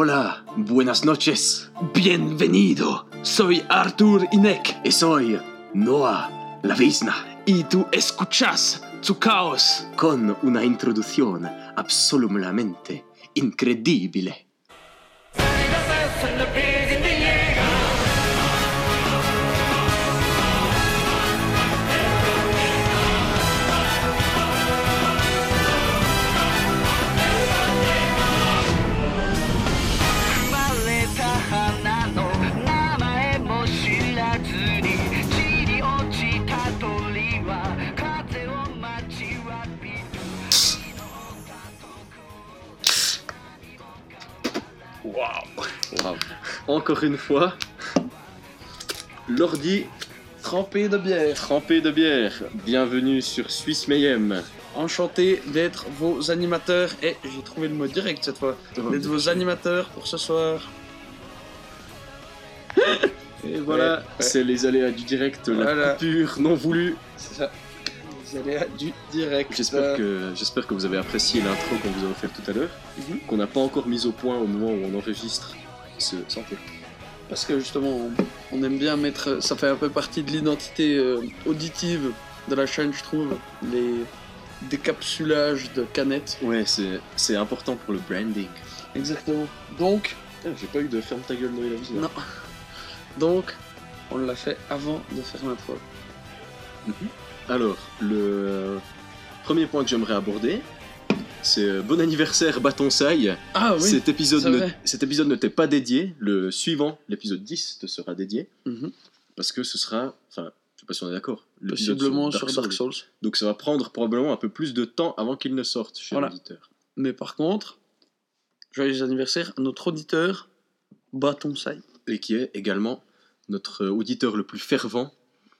Hola, buenas noches. Bienvenido, soy Arthur Inek Y soy Noah Lavisna, y tú escuchas tu caos. con una introducción absolutamente incredibile. Encore une fois, l'ordi Trempé de bière. trempé de bière. Bienvenue sur Suisse Mayhem. Enchanté d'être vos animateurs. Et j'ai trouvé le mot direct cette fois. D'être vos animateurs pour ce soir. Et voilà. Ouais, c'est les aléas du direct, la coupure non voulue. C'est ça. Allez à du direct. J'espère que, j'espère que vous avez apprécié l'intro qu'on vous a offert tout à l'heure, Mhm. qu'on n'a pas encore mise au point au moment où on enregistre santé. Parce que justement, on, aime bien mettre. Ça fait un peu partie de l'identité euh, auditive de la chaîne, je trouve. Les décapsulages de canettes. Ouais, c'est, important pour le branding. Exactement. Donc, Ah, J'ai pas eu de ferme ta gueule Noël Avis, là. non. Donc, on l'a fait avant de faire l'intro. Alors, le premier point que j'aimerais aborder, c'est euh, bon anniversaire Bâton Saille. Ah oui cet, épisode ne, cet épisode ne t'est pas dédié. Le suivant, l'épisode 10, te sera dédié. Mhm. Parce que ce sera. Enfin, je sais pas si on est d'accord. Possiblement sur Dark Souls. Donc ça va prendre probablement un peu plus de temps avant qu'il ne sorte chez Voilà. l'auditeur. Mais par contre, joyeux anniversaire à notre auditeur, Bâton Sai. Et qui est également notre auditeur le plus fervent.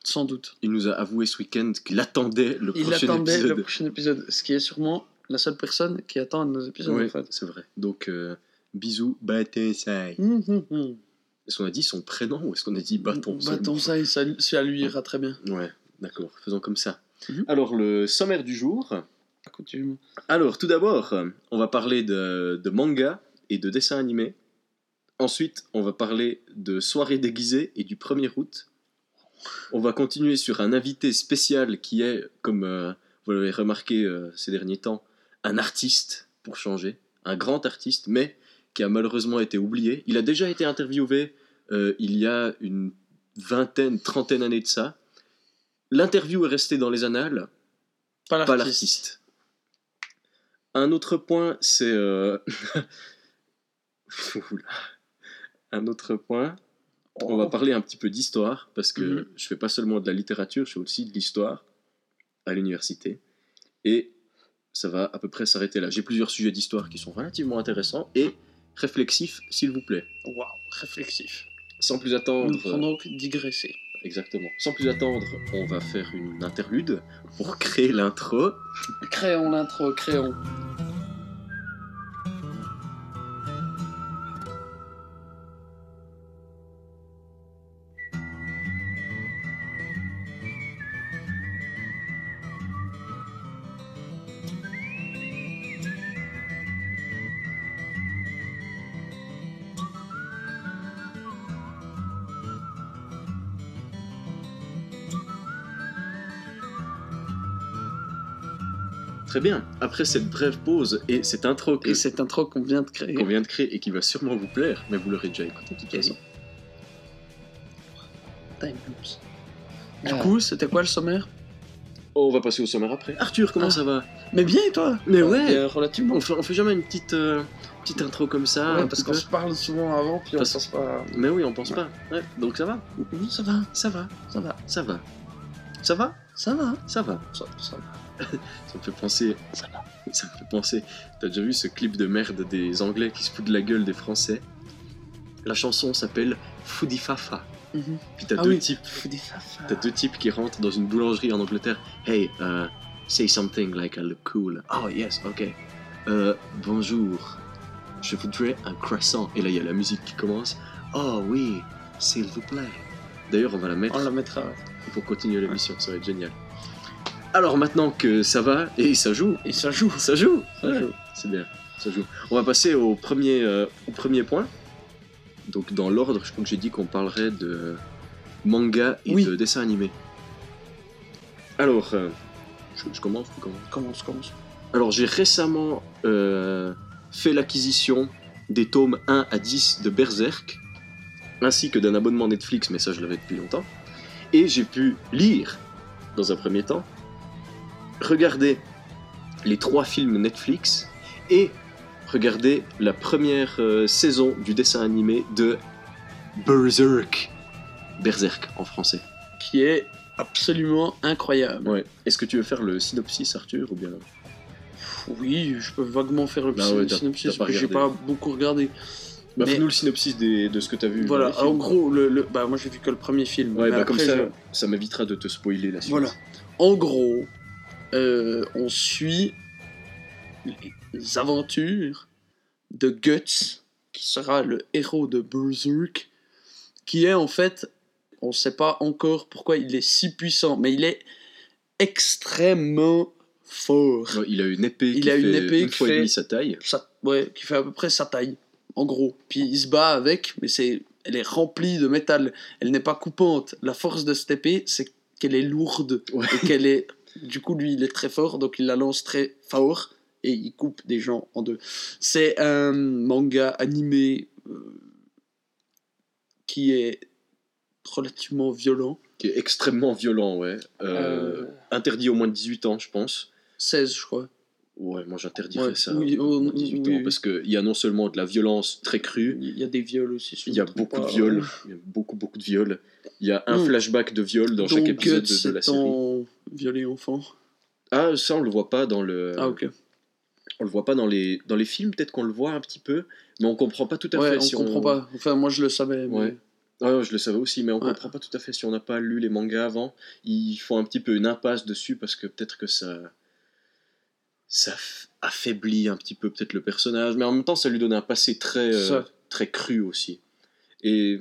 Sans doute. Il nous a avoué ce week-end qu'il attendait le Il prochain attendait épisode. le prochain épisode, ce qui est sûrement la seule personne qui attend nos épisodes en fait. c'est vrai. Donc, euh, bisous, Bâton Saille. Hum, hum, hum. Est-ce qu'on a dit son prénom ou est-ce qu'on a dit bâton? Seulement Bâton Sai, ça, ça lui ira très bien. Ouais, d'accord, faisons comme ça. Mhm. Alors, le sommaire du jour. À coutume. Alors, tout d'abord, on va parler de, de manga et de dessins animés. Ensuite, on va parler de soirées déguisées et du 1er août. On va continuer sur un invité spécial qui est, comme euh, vous l'avez remarqué euh, ces derniers temps, un artiste, pour changer. Un grand artiste, mais qui a malheureusement été oublié. Il a déjà été interviewé euh, il y a une vingtaine, trentaine d'années de ça. L'interview est restée dans les annales, Pas l'artiste. Un autre point, c'est. euh, un autre point, on va parler un petit peu d'histoire, parce que Mhm. je fais pas seulement de la littérature, je fais aussi de l'histoire à l'université. Et ça va à peu près s'arrêter là. J'ai plusieurs sujets d'histoire qui sont relativement intéressants et réflexifs, s'il vous plaît. Waouh, réflexif. Sans plus Nous attendre. pourrons donc digresser. Exactement. Sans plus attendre, on va faire une interlude pour créer l'intro. Créons l'intro, créons. Très bien. Après cette brève pause et cette intro que- Et cette intro qu'on vient de créer. qu'on vient de créer et qui va sûrement vous plaire, mais vous l'aurez déjà écouté de toute façon. Time loops. Du Ah. coup, c'était quoi le sommaire? Oh, on va passer au sommaire après. Arthur, comment Ah. ça va? Mais bien, et toi? Mais ouais. Euh, Relativement. on fait, on fait jamais une petite, euh, petite intro comme ça Ouais, parce qu'on se parle souvent avant, puis on Parce- pense pas. Mais oui, on pense pas. Donc ça va? Ça va, Ça va, ça va, ça va. Ça va? Ça va. Ça va. Ça, ça va. Ça me fait penser. Ça. Ça me fait penser. T'as déjà vu ce clip de merde des Anglais qui se foutent de la gueule des Français? La chanson s'appelle Foodie Fafa. Mhm. Puis t'as Ah deux oui. types. T'as deux types qui rentrent dans une boulangerie en Angleterre. Hey, uh, say something like I look cool. Oh yes, ok. Euh, bonjour. Je voudrais un croissant. Et là, il y a la musique qui commence. Oh oui, s'il vous plaît. D'ailleurs, on va la mettre On la mettra. pour continuer l'émission. Ça va être génial. Alors maintenant que ça va et ça joue, Et ça joue. ça joue. Ça Ouais, joue. C'est bien. Ça joue. On va passer au premier, euh, au premier point. Donc dans l'ordre, je crois que j'ai dit qu'on parlerait de manga et Oui. de dessin animé. Alors, euh, je, je commence, tu commences Commence, commence. Alors j'ai récemment euh, fait l'acquisition des tomes 1 à 10 de Berserk, ainsi que d'un abonnement Netflix, mais ça je l'avais depuis longtemps. Et j'ai pu lire, dans un premier temps, regarder les trois films Netflix et regarder la première euh, saison du dessin animé de Berserk. Berserk en français. Qui est absolument incroyable. Ouais. Est-ce que tu veux faire le synopsis, Arthur, ou bien Oui, je peux vaguement faire le Ah ouais, t'as- synopsis, parce que j'ai pas beaucoup regardé. bah, Mais- Fais-nous le synopsis des- de ce que tu as vu. Voilà, en gros, le, le- bah, moi j'ai vu que le premier film. Ouais, mais bah comme ça, je- ça m'évitera de te spoiler la suite. Voilà. En gros, euh, on suit les aventures de Guts, qui sera le héros de Berserk, qui est en fait, on ne sait pas encore pourquoi il est si puissant, mais il est extrêmement fort. Ouais, il a une épée Il qui a une fait épée une qui fois et fait- demi sa taille. Ouais, qui fait à peu près sa taille, en gros. Puis il se bat avec, mais c'est, elle est remplie de métal. Elle n'est pas coupante. La force de cette épée, c'est qu'elle est lourde Ouais. et qu'elle est. Du coup, lui, il est très fort, donc il la lance très fort et il coupe des gens en deux. C'est un manga animé euh, qui est relativement violent. Qui est extrêmement violent, ouais. Euh, Euh, Interdit au moins de 18 ans, je pense. 16, je crois. Ouais, moi j'interdirais Ouais, ça oui, oh, moins de 18 oui, ans oui. parce qu'il y a non seulement de la violence très crue, Il y a des viols aussi. il y a beaucoup de pas. viols, il y a beaucoup beaucoup de viols. Il y a un Mm. flashback de viol dans chaque épisode de, de la série. étant violé enfant. Ah, ça on le voit pas dans le. Ah, ok. On le voit pas dans les dans les films, peut-être qu'on le voit un petit peu, mais on comprend pas tout à Ouais, fait. on si comprend pas. Enfin, moi je le savais. mais- Ouais. Ah, je le savais aussi, mais on Ouais. comprend pas tout à fait si on n'a pas lu les mangas avant. Ils font un petit peu une impasse dessus parce que peut-être que ça. Ça affaiblit un petit peu peut-être le personnage, mais en même temps ça lui donne un passé très, euh, très cru aussi. Et.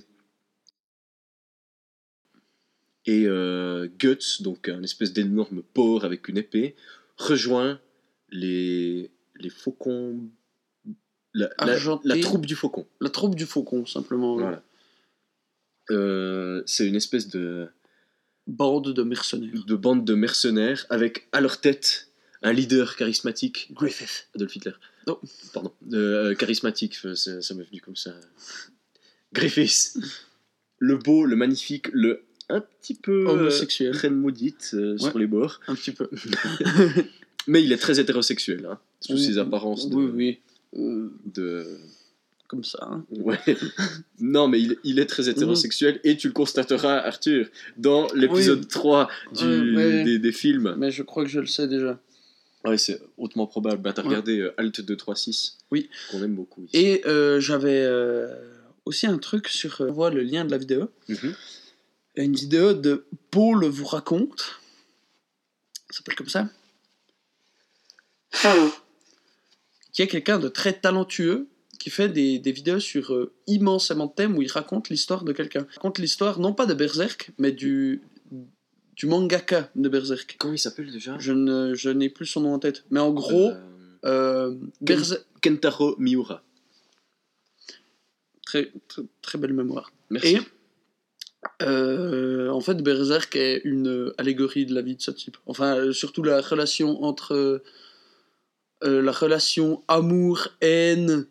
Et euh, Guts, donc un espèce d'énorme porc avec une épée, rejoint les, les faucons. La, la- Argentés. la troupe du faucon. La troupe du faucon, simplement. Voilà. Euh, c'est une espèce de, Bande de mercenaires. de bande de mercenaires avec à leur tête un leader charismatique, Griffith. Adolf Hitler. Non. Pardon. Euh, charismatique, euh, ça, ça m'est venu comme ça. Griffiths. Le beau, le magnifique, le un petit peu euh, Homosexuel. reine maudite euh, sur les bords. Un petit peu. Mais il est très hétérosexuel, hein, sous ses apparences de, Oui, oui. Euh, de- comme ça. hein. Ouais. non, mais il, il est très hétérosexuel et tu le constateras, Arthur, dans l'épisode 3 du, Ouais, ouais. Des, des films. Mais je crois que je le sais déjà. Ouais, c'est hautement probable. Bah, t'as Ouais. regardé euh, Alt 236 Oui. Qu'on aime beaucoup. ici. Et euh, j'avais euh, aussi un truc sur. euh, on voit le lien de la vidéo. Mhm. Une vidéo de Paul vous raconte. Ça s'appelle comme ça. Qui est quelqu'un de très talentueux qui fait des, des vidéos sur euh, immensément de thèmes où il raconte l'histoire de quelqu'un. Il raconte l'histoire non pas de Berserk, mais du, du mangaka de Berserk. Comment il s'appelle déjà? Je ne je n'ai plus son nom en tête. Mais en gros, Euh, euh, Berserk. Kentaro Miura. Très, très, très belle mémoire. Merci. Et euh, en fait, Berserk est une allégorie de la vie de ce type. Enfin, euh, surtout la relation entre euh, la relation amour-haine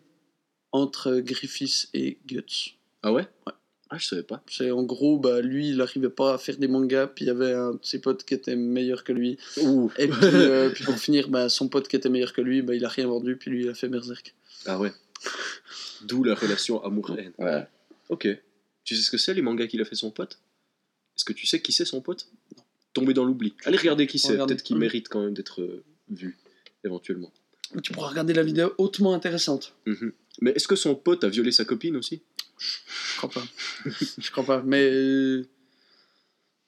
entre Griffiths et Guts. Ah ouais? Ouais. Ah, je savais pas. C'est en gros, bah, lui, il n'arrivait pas à faire des mangas, puis il y avait un de ses potes qui était meilleur que lui. Ouh. Et puis, euh, puis pour finir, bah, son pote qui était meilleur que lui, bah, il a rien vendu, puis lui, il a fait Berserk. Ah ouais. D'où la relation amour-haine. Ouais. Ok. Tu sais ce que c'est les mangas qu'il a fait son pote? Est-ce que tu sais qui c'est son pote? Tombé dans l'oubli. Allez regarder qui c'est. Peut-être qu'il Mm. mérite quand même d'être euh, vu, éventuellement. Tu pourras regarder la vidéo hautement intéressante. Mhm. Mais est-ce que son pote a violé sa copine aussi? Je crois pas. je crois pas. Mais. euh,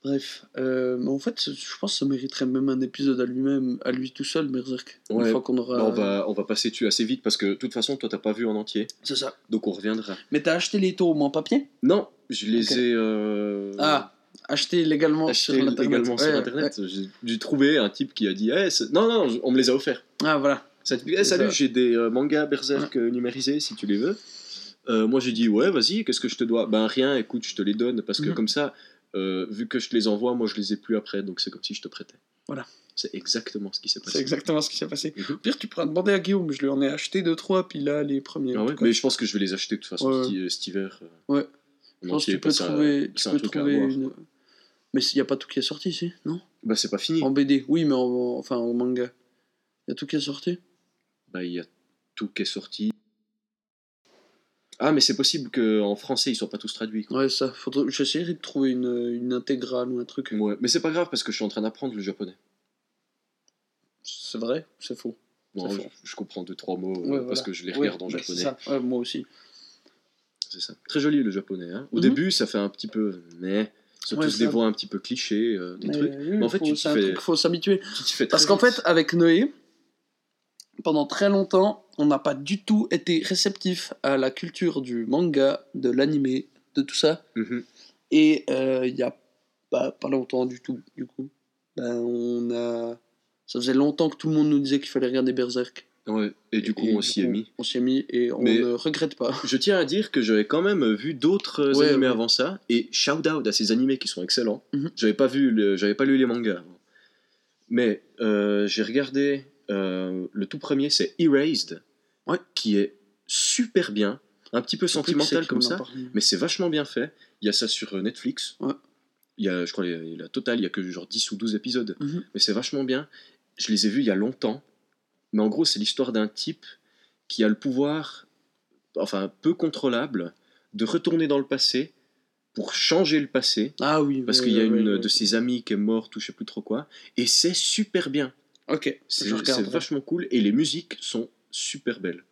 Bref. Euh, mais en fait, je pense que ça mériterait même un épisode à lui-même, à lui tout seul, Berserk. Ouais. Une fois qu'on aura. Bah, on, va, on va passer dessus assez vite parce que de toute façon, toi, t'as pas vu en entier. C'est ça. Donc on reviendra. Mais t'as acheté les tomes en papier? Non, je les ai. euh, Ah, acheté légalement achetés sur Internet. également sur Ouais, internet. J'ai- J'ai trouvé un type qui a dit Eh, Non, non, on me les a offerts. ouais. Ah, voilà. Ça te dit, Eh, salut, j'ai des euh, mangas Berserk numérisés si tu les veux. Euh, moi j'ai dit ouais vas-y qu'est-ce que je te dois? Ben rien écoute je te les donne parce que Mhm. comme ça euh, vu que je te les envoie moi je les ai plus après donc c'est comme si je te prêtais. Voilà. C'est exactement ce qui s'est C'est passé. exactement ce qui s'est passé. Mhm. Au pire, tu pourras demander à Guillaume, je lui en ai acheté deux, trois, puis là, les premiers. Ah ouais, mais je pense que je vais les acheter de toute façon Ouais. cet, hi- cet hiver. euh, Ouais. Je pense que tu peux c'est trouver, tu c'est un peux trouver une. Mais il n'y a pas tout qui est sorti ici, non? Bah c'est pas fini. En BD, oui, mais en, enfin en manga. Il y a tout qui est sorti? Bah il y a tout qui est sorti. Ah mais c'est possible qu'en français ils soient pas tous traduits. quoi. Ouais, ça. Faudrait... J'essaierai de trouver une, une intégrale ou un truc. Ouais, mais c'est pas grave parce que je suis en train d'apprendre le japonais. C'est vrai? C'est faux. Je, comprends deux trois mots euh, parce que je les Ouais, regarde en japonais. c'est ça. Ouais, moi aussi. C'est ça. Très joli le japonais. Hein. Au Mhm. début, ça fait un petit peu. Mais. Surtout Ouais, des voix un petit peu clichés, euh, des Mais trucs. oui, Mais en fait, faut- tu t'y fais- faut s'habituer. Parce qu'en fait, avec Noé, pendant très longtemps, on n'a pas du tout été réceptif à la culture du manga, de l'animé, de tout ça. Mhm. Et euh, il y a bah, pas longtemps du tout, du coup. Ben, on a... Ça faisait longtemps que tout le monde nous disait qu'il fallait regarder Berserk. Ouais. Et du coup, Et on s'y est mis. On s'y est mis et on Mais- ne regrette pas. Je tiens à dire que j'avais quand même vu d'autres euh, Ouais, animés ouais. avant ça. Et shout out à ces animés qui sont excellents. Mhm. J'avais pas vu, le- j'avais pas lu les mangas. avant. Mais euh, j'ai regardé euh, le tout premier, c'est Erased, Ouais. qui est super bien, un petit peu sentimental comme ça. Mais c'est vachement bien fait. Il y a ça sur euh, Netflix. Ouais. Il y a, je crois, la totale, il y a que genre 10 ou 12 épisodes. Mhm. Mais c'est vachement bien. Je les ai vus il y a longtemps. Mais en gros, c'est l'histoire d'un type qui a le pouvoir, enfin, peu contrôlable, de retourner dans le passé pour changer le passé. Ah oui. Parce qu'il y a une de ses amies qui est morte ou je sais plus trop quoi. Et c'est super bien. Ok, C'est vachement cool. Et les musiques sont super belles.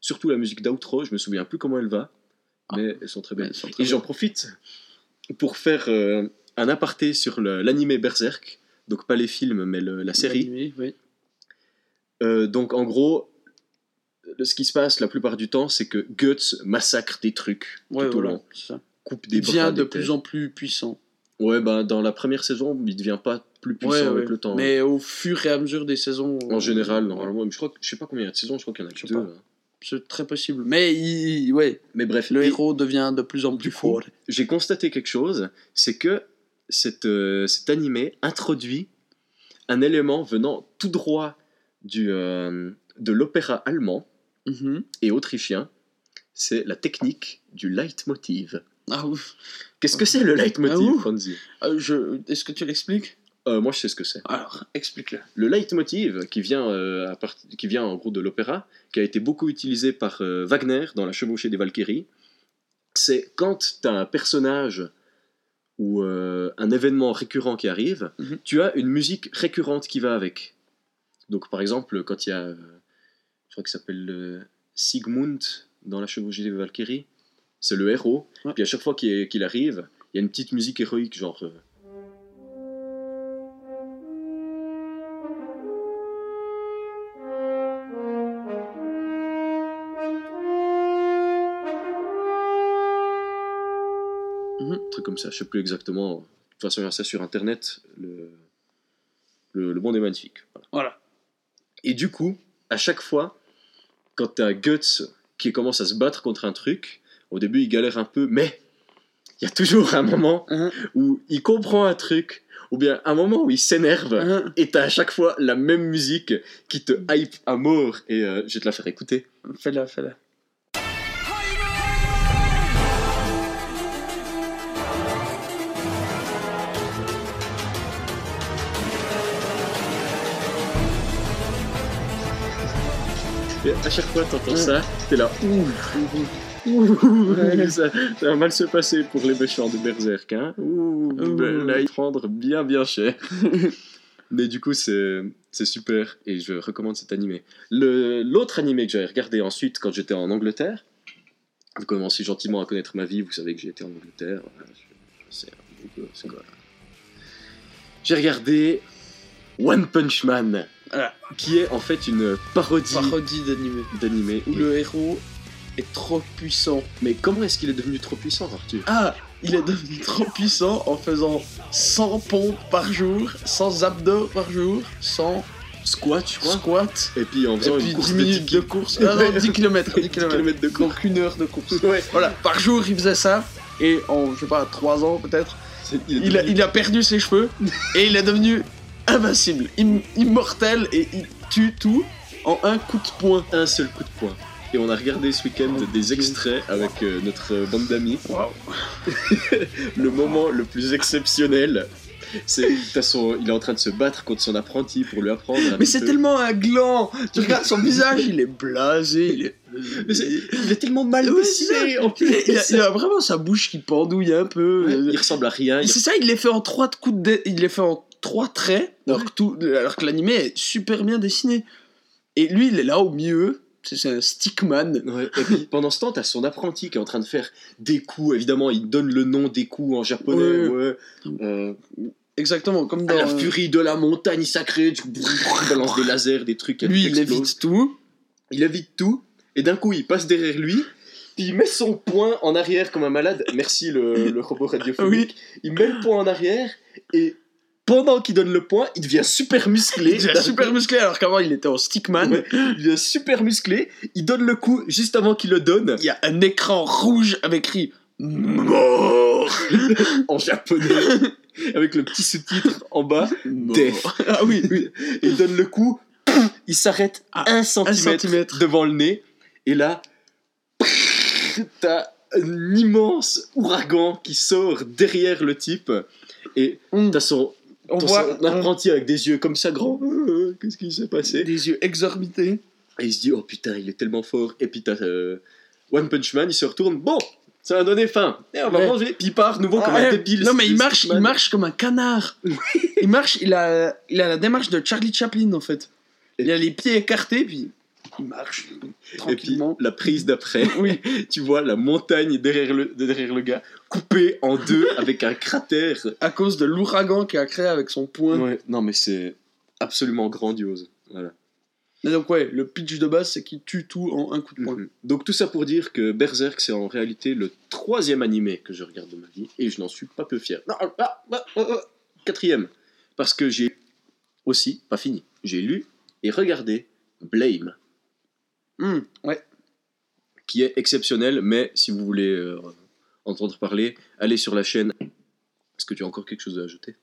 Surtout la musique d'outro, je me souviens plus comment elle va. Mais elles sont très belles. elles sont très Et j'en profite pour faire euh, un aparté sur l'animé Berserk. Donc pas les films, mais le- la série. Oui. Euh, donc en gros, ce qui se passe la plupart du temps, c'est que Guts massacre des trucs Ouais, tout au voilà, long. ça. Coupe des Il devient de des plus en plus puissant. Ouais, bah dans la première saison, il devient pas plus puissant Ouais, avec ouais. le temps. Mais au fur et à mesure des saisons. En euh, général, normalement, mais je crois que je sais pas combien il y a de saisons, je crois qu'il y en a que deux. là. C'est très possible. Mais il, ouais, Mais bref, le héros devient de plus en plus fort. j'ai constaté quelque chose, c'est que cette, euh, cet animé introduit un élément venant tout droit du, euh, de l'opéra allemand Mhm. et autrichien, c'est la technique du leitmotiv. Ah. Qu'est-ce que c'est le leitmotiv, Ah, Euh, je... Est-ce que tu l'expliques? Euh, Moi, je sais ce que c'est. Alors, explique-le. Le leitmotiv, qui vient, euh, à part- qui vient en gros de l'opéra, qui a été beaucoup utilisé par euh, Wagner dans La Chevauchée des Valkyries, c'est quand tu as un personnage ou un événement récurrent qui arrive, Mhm. tu as une musique récurrente qui va avec. Donc par exemple, quand il y a, je crois qu'il s'appelle Sigmund dans La Chevauchée des Valkyries, c'est le héros, Ouais. puis à chaque fois qu'il qu'il arrive, il y a une petite musique héroïque, genre... comme ça, je sais plus exactement. De toute façon, il y a ça sur internet. Le, le, le monde est magnifique. Voilà. Voilà. Et du coup, à chaque fois, quand t'as Guts qui commence à se battre contre un truc, au début il galère un peu, mais il y a toujours un moment Mhm. où il comprend un truc, ou bien un moment où il s'énerve, Hein, et t'as à chaque fois la même musique qui te hype à mort. Et euh, je vais te la faire écouter. Fais-la, fais-la. Et à chaque fois t'entends ça, t'es là, ouh, Ouais. ça, ça va mal se passer pour les méchants de Berserk. Hein Ouh, ben là, ils vont prendre bien bien cher. Mais du coup, c'est super et je recommande cet animé. L'autre animé que j'avais regardé ensuite quand j'étais en Angleterre, vous commencez gentiment à connaître ma vie, vous savez que j'ai été en Angleterre. c'est quoi? J'ai regardé One Punch Man, Voilà. qui est en fait une parodie Parodie d'animé. d'animé. Où le héros est trop puissant. Mais comment est-ce qu'il est devenu trop puissant, Arthur? Ah Il est devenu trop puissant en faisant 100 pompes par jour, 100 abdos par jour, 100 squat, je crois. squat, Et puis en et faisant puis une course 10 de minutes 10 de course. Ah non, 10 km, 10 km. de course. Donc une heure de course. Ouais. Voilà, par jour il faisait ça, et en, je sais pas, 3 ans peut-être, il a, il a perdu ses cheveux, et il est devenu invincible, im- immortel, et il tue tout en un coup de poing. un seul coup de poing. Et on a regardé ce week-end des extraits avec euh, notre euh, bande d'amis. Waouh. Le moment le plus exceptionnel, c'est son- il est en train de se battre contre son apprenti pour lui apprendre. Mais c'est tellement un gland Tu regardes son visage, il est blasé, il est... Mais c'est- il est tellement mal dessiné. en Il, plus. a, il a vraiment sa bouche qui pendouille un peu. Ouais, il ressemble à rien. il- C'est ça, il les fait en trois coups de il les fait en trois traits, alors que, tout... alors que l'animé est super bien dessiné. Et lui, il est là au milieu, c'est un stickman. Ouais, et puis pendant ce temps, t'as son apprenti qui est en train de faire des coups. Évidemment, il donne le nom des coups en japonais. Ouais. Ouais. Euh, Exactement, comme à dans... la furie de la montagne sacrée, tu il balance des lasers, des trucs. Lui, il évite tout. il évite tout, et d'un coup il passe derrière lui, puis il met son poing en arrière comme un malade. Merci le, le robot radiophonique. Il met le poing en arrière, et pendant qu'il donne le poing, il devient super musclé. Il est super musclé, alors qu'avant, il était en stickman. Ouais, il devient super musclé, il donne le coup juste avant qu'il le donne, Il y a un écran rouge avec écrit mort. en japonais, avec le petit sous-titre en bas. Death. Ah oui, oui. Il donne le coup, il s'arrête À un centimètre centimètre. devant le nez, et là, t'as un immense ouragan qui sort derrière le type, et On, t'as son, on voit son apprenti avec des yeux comme ça grands. Euh, Qu'est-ce qui s'est passé des yeux exorbités. Et il se dit, oh putain, il est tellement fort. Et puis t'as euh, One Punch Man, il se retourne, bon, ça a donné faim, et on va Ouais. manger. Puis il part nouveau comme Ah, un ouais. débile. Non mais il marche, il marche comme un canard. il marche, il a, il a la démarche de Charlie Chaplin en fait. Il a les pieds écartés puis il marche Et puis tranquillement. la prise d'après, Oui. tu vois la montagne derrière le, derrière le gars, coupée en deux avec un cratère. À cause de l'ouragan qu'il a créé avec son poing. Ouais, non mais c'est absolument grandiose. Voilà. Mais donc ouais, le pitch de base c'est qu'il tue tout en un coup de poing. Mhm. Donc tout ça pour dire que Berserk c'est en réalité le troisième animé que je regarde de ma vie et je n'en suis pas peu fier. Non, ah, ah, ah, ah, quatrième parce que j'ai aussi pas fini. J'ai lu et regardé Blame Hum, ouais. qui est exceptionnel mais si vous voulez euh, entendre parler, allez sur la chaîne. Est-ce que tu as encore quelque chose à ajouter?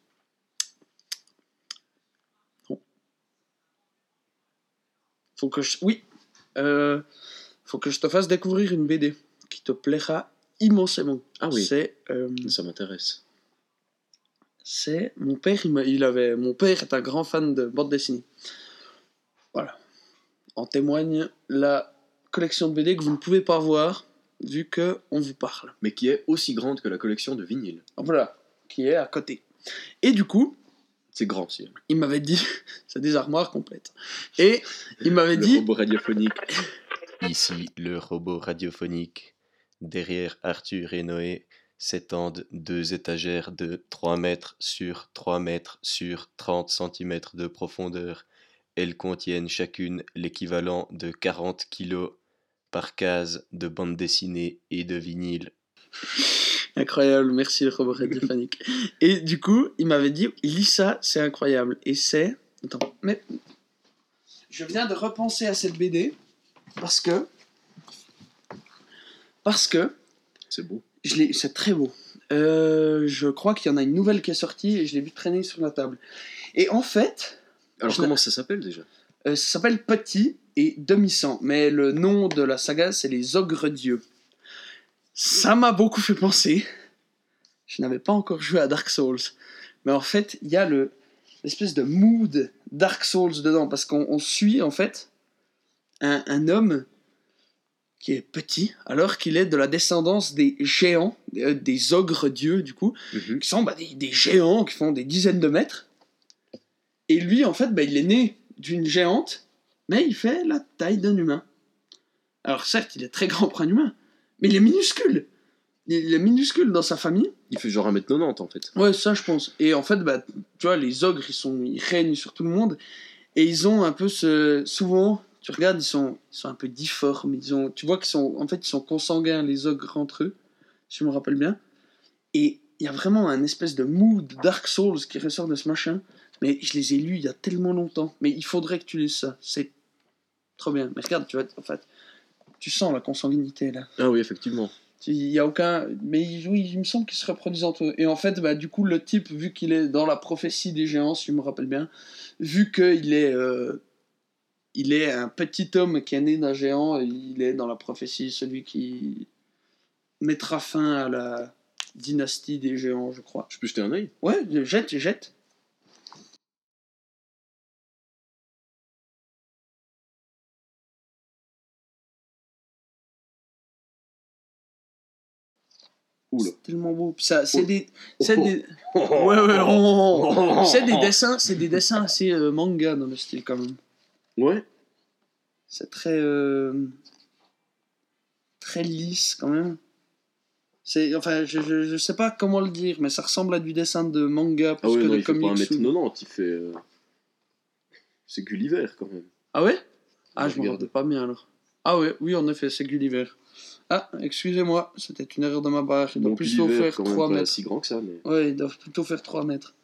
Faut que je... Oui. Euh, faut que je te fasse découvrir une BD qui te plaira immensément. Ah oui. C'est euh, Ça m'intéresse. c'est mon père il avait mon père est un grand fan de bande dessinée voilà en témoigne la collection de BD que vous ne pouvez pas voir vu que on vous parle Mais qui est aussi grande que la collection de vinyle. voilà qui est à côté et du coup C'est grand aussi. hein. il m'avait dit c'est des armoires complètes et il m'avait Le dit robot radiophonique. Ici le robot radiophonique. Derrière Arthur et Noé s'étendent deux étagères de 3 mètres sur 3 mètres sur 30 cm de profondeur. Elles contiennent chacune l'équivalent de 40 kilos par case de bande dessinée et de vinyle. Incroyable, merci le robot radiophonique. et du coup, il m'avait dit, lis ça, c'est incroyable. Et c'est... Attends, mais... Je viens de repenser à cette BD parce que... Parce que... C'est beau. C'est très beau. Euh, je crois qu'il y en a une nouvelle qui est sortie et je l'ai vu traîner sur la table. Et en fait, Alors Je comment ça s'appelle déjà? Euh, ça s'appelle Petit et Demi-sang, mais le nom de la saga, c'est les Ogres Dieux. Ça m'a beaucoup fait penser. Je n'avais pas encore joué à Dark Souls, mais en fait, il y a le l'espèce de mood Dark Souls dedans, parce qu'on on suit en fait un, un homme qui est petit, alors qu'il est de la descendance des géants, des, des ogres dieux du coup, Mhm. qui sont bah, des, des géants qui font des dizaines de mètres. Et lui, en fait, bah, il est né d'une géante, mais il fait la taille d'un humain. Alors certes, il est très grand pour un humain, mais il est minuscule. Il est minuscule dans sa famille. Il fait genre 1m90 en fait. Ouais, ça je pense. Et en fait, bah, tu vois, les ogres, ils, sont, ils règnent sur tout le monde. Et ils ont un peu ce... Souvent, tu regardes, ils sont, ils sont un peu difformes. Ils ont, tu vois qu'ils sont... En fait, ils sont consanguins, les ogres entre eux, si je me rappelle bien. Et il y a vraiment un espèce de mood Dark Souls qui ressort de ce machin. Mais je les ai lus il y a tellement longtemps. Mais il faudrait que tu lises ça. C'est trop bien. Mais regarde, tu vois, en fait, tu sens la consanguinité là. Ah oui, effectivement. Il y a aucun. Mais oui, il me semble qu'ils se reproduisent entre eux. Et en fait, bah, du coup, le type, vu qu'il est dans la prophétie des géants, si je me rappelle bien, vu qu'il est. euh, Il est un petit homme qui est né d'un géant, il est dans la prophétie celui qui mettra fin à la dynastie des géants, je crois. Je peux jeter un œil? Ouais, jette, jette. C'est tellement beau. Puis ça, c'est Oh. des, c'est des, ouais ouais, oh. c'est des dessins, c'est des dessins assez euh, manga dans le style quand même. Ouais. C'est très, euh, très lisse quand même. C'est, enfin, je, je, je sais pas comment le dire, mais ça ressemble à du dessin de manga Ah plus ouais, que non, de il fait pas comics. 1m90, ou- il fait. euh, C'est Gulliver quand même. Ah ouais? Ah, je me Regarde. pas bien alors. Ah ouais, oui, en effet, c'est Gulliver. Ah, excusez-moi, c'était une erreur de ma part. Il doit Bon, plutôt Gulliver, faire quand même 3 pas mètres. si grand que ça, mais. Ouais, ils doivent plutôt faire 3 mètres.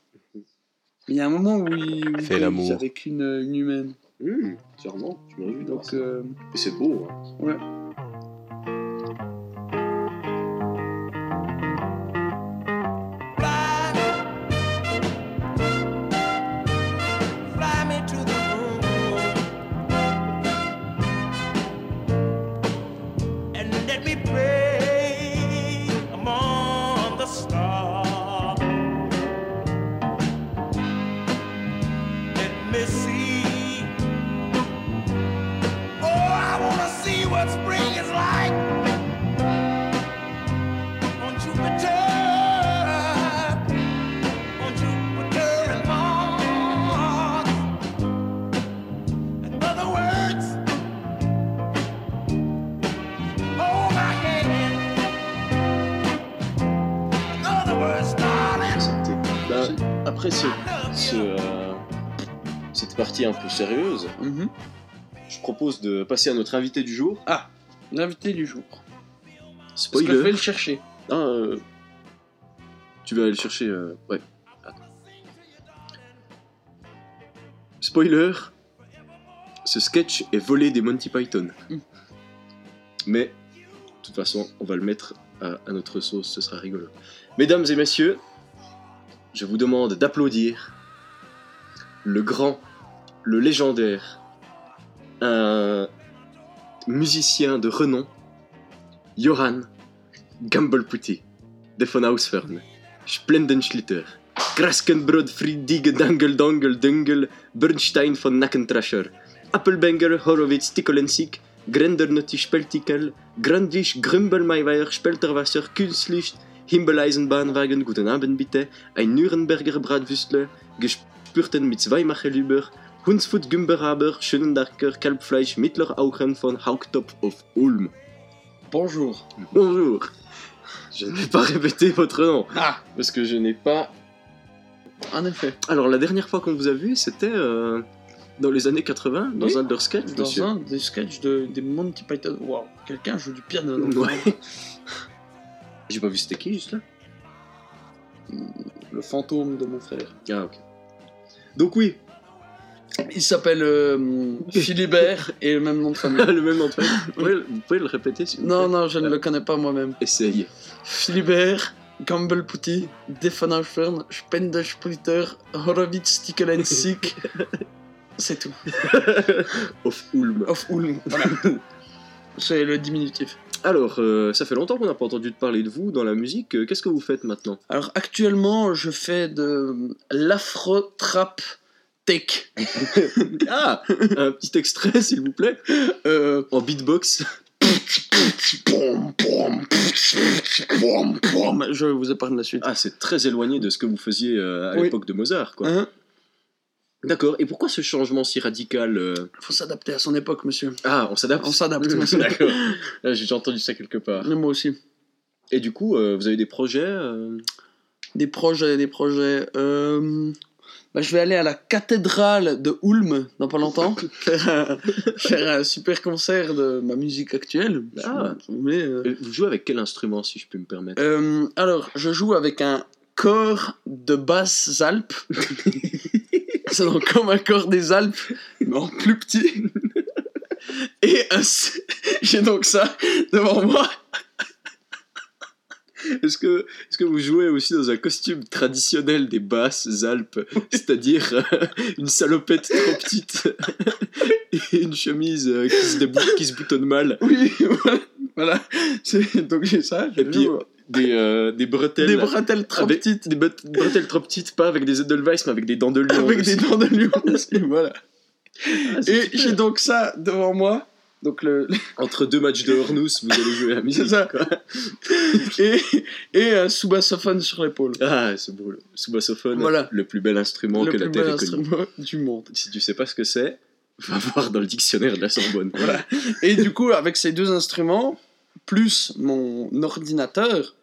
Il y a un moment où ils, où Fais ils l'amour. avec une, une humaine. Hum, sûrement, réjouis de voir Donc, ça. euh, Et c'est beau, hein. ouais. Après ce, ce, euh, cette partie un peu sérieuse, Mhm. je propose de passer à notre invité du jour. Ah, l'invité du jour. Parce que je Spoiler. vais le chercher. Ah, euh, tu vas aller le chercher. euh, ouais. Attends. Spoiler. Ce sketch est volé des Monty Python. Mm. Mais, de toute façon, on va le mettre à, à notre sauce, ce sera rigolo. Mesdames et messieurs, je vous demande d'applaudir le grand, le légendaire, un musicien de renom, Johann Gambelputti, de von Ausfern, Splendenschlitter, Kraskenbrod Friedige Dangel Dangel Dungel, Bernstein von Nackentrascher, Appelbanger Horowitz Tikkolensik, Grendernutti Speltikel, Grandlich Grümbelmeiweier Spelterwasser Kunstlicht, Himbeleisenbahnwagen Guten Abend bitte, ein Nürnberger Bratwüstler, gespürten mit Zweimacherlüber, Hunsfoot Gumberaber, Schönendarker Kalbfleisch Mittler Augen von Haugtopf auf Ulm. Bonjour. Bonjour. Je ne vais pas répéter votre nom Ah, parce que je n'ai pas. en effet. Alors la dernière fois qu'on vous a vu, c'était euh, dans les années 80, dans Oui, un de leurs sketchs, Dans monsieur. un des sketchs de, des Monty Python. Waouh, quelqu'un joue du piano. dans le Ouais. J'ai pas vu c'était qui juste là. Le fantôme de mon frère. Ah ok. Donc oui, Il s'appelle euh, Philibert et le même nom de famille. le même nom de famille. Vous pouvez, vous pouvez le répéter s'il vous Non, plaît non, je ne le connais pas moi-même. Essaye. Philibert, Gambelputti, Defanaufern, Spendesplitter, Horowitz, Tikkelensik. C'est tout. Auf Ulm. Of Ulm. Voilà. C'est le diminutif. Alors, euh, ça fait longtemps qu'on n'a pas entendu parler de vous dans la musique. Euh, Qu'est-ce que vous faites maintenant? Alors actuellement, je fais de l'afro-trap tech. Ah Un petit extrait s'il vous plaît. Euh, En beatbox. Je vous épargne la suite. Ah, c'est très éloigné de ce que vous faisiez euh, à Oui. l'époque de Mozart, quoi. Hein D'accord. Et pourquoi ce changement si radical euh faut s'adapter à son époque, monsieur. Ah, on s'adapte On s'adapte, monsieur. D'accord. J'ai entendu ça quelque part. Mais moi aussi. Et du coup, euh, vous avez des projets euh, Des projets, des projets. Bah, je vais aller à la cathédrale de Ulm dans pas longtemps, faire, un, faire un super concert de ma musique actuelle. Ah. Mais, euh, Vous jouez avec quel instrument, si je peux me permettre? Euh, alors, je joue avec un corps de basse Alpes C'est donc comme un corps des Alpes, mais en plus petit. Et un j'ai donc ça devant moi. Est-ce que, est que vous jouez aussi dans un costume traditionnel des basses Alpes, c'est-à-dire euh, une salopette trop petite et une chemise euh, qui, se débou- qui se boutonne mal, Oui, voilà. Donc j'ai ça. Et puis, des, euh, des bretelles, des bretelles trop avec- petites. des bretelles trop petites, pas avec des Edelweiss, mais avec des dents de lion. Avec des dents de lion aussi, voilà. Ah, Et j'ai donc ça devant moi. Donc le, Entre deux matchs de Hornous, vous allez jouer à la musique. Ça. et, et un sous-bassophone sur l'épaule. Ah, c'est beau. Le sous-bassophone, Voilà. le plus bel instrument Le que la Terre ait connu. instrument du monde. Si tu sais pas ce que c'est, va voir dans le dictionnaire de la Sorbonne. Voilà. Et du coup, avec ces deux instruments, plus mon ordinateur,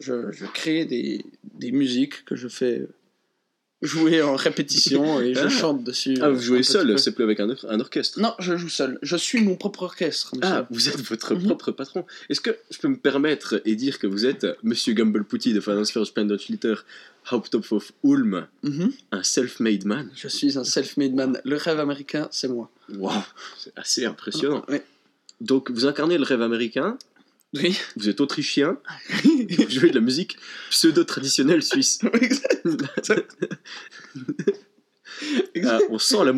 je, je crée des, des musiques que je fais jouer en répétition et je Ah. chante dessus. Ah, vous un jouez seul, c'est plus avec un, or- un orchestre. Non, je joue seul. Je suis mon propre orchestre. monsieur. Ah, vous êtes votre Mhm. propre patron. Est-ce que je peux me permettre et dire que vous êtes Monsieur Gumbleputti de Financial Splendor Schlitter, Hauptopf of Ulm, Mhm. un self-made man? Je suis un self-made man. Le rêve américain, c'est moi. Waouh, c'est assez impressionnant. Donc, vous incarnez le rêve américain, Oui. vous êtes autrichien, vous jouez de la musique pseudo-traditionnelle suisse. Ah, on sent la,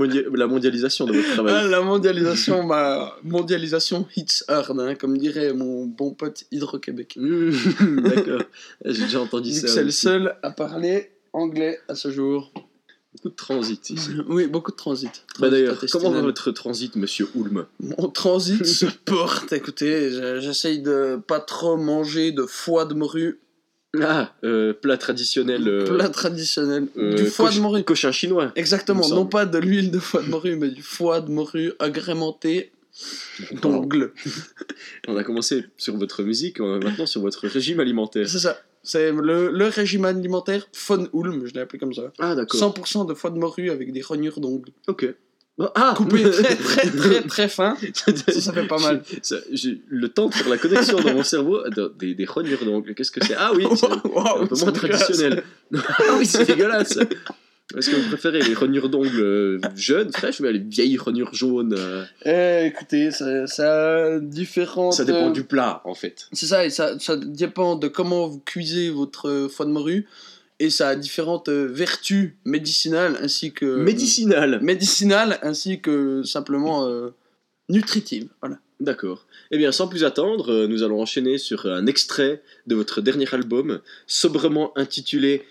mondialisation de votre Ah, travail. la mondialisation, ma mondialisation hits hard, hein, comme dirait mon bon pote Hydro-Québec. D'accord, j'ai déjà entendu ça. c'est le seul à parler anglais à ce jour. Beaucoup de transit ici. Oui, beaucoup de transit. Bah Transit d'ailleurs, comment va votre transit, monsieur Ulm Mon transit se porte. Écoutez, je- j'essaye de pas trop manger de foie de morue, Ah, euh, plat traditionnel. euh, plat traditionnel. euh, du foie de morue. Cochin chinois. Exactement, non pas de l'huile de foie de morue, mais du foie de morue agrémenté d'ongles. On a commencé sur votre musique, maintenant sur votre régime alimentaire. C'est ça. C'est le, le régime alimentaire Von Ulm, je l'ai appelé comme ça. Ah, d'accord. 100% de foie de morue avec des rognures d'ongles. Ok. Ah Coupé très très très très fin. Ça, ça fait pas mal. J'ai le temps de faire la connexion dans mon cerveau. Attends, des, des rognures donc. Qu'est-ce que c'est? Ah oui, c'est un peu moins traditionnel. ah oui, c'est dégueulasse. Est-ce que vous préférez les rognures d'ongles euh, jeunes, fraîches, ou bien les vieilles rognures jaunes euh, Eh, écoutez, ça, ça a différentes. Ça dépend euh, du plat, en fait. C'est ça, et ça, ça dépend de comment vous cuisez votre foie de morue. Et ça a différentes vertus médicinales ainsi que. Médicinal. Médicinales ainsi que simplement euh, nutritives. Voilà. D'accord. Eh bien, sans plus attendre, nous allons enchaîner sur un extrait de votre dernier album, sobrement intitulé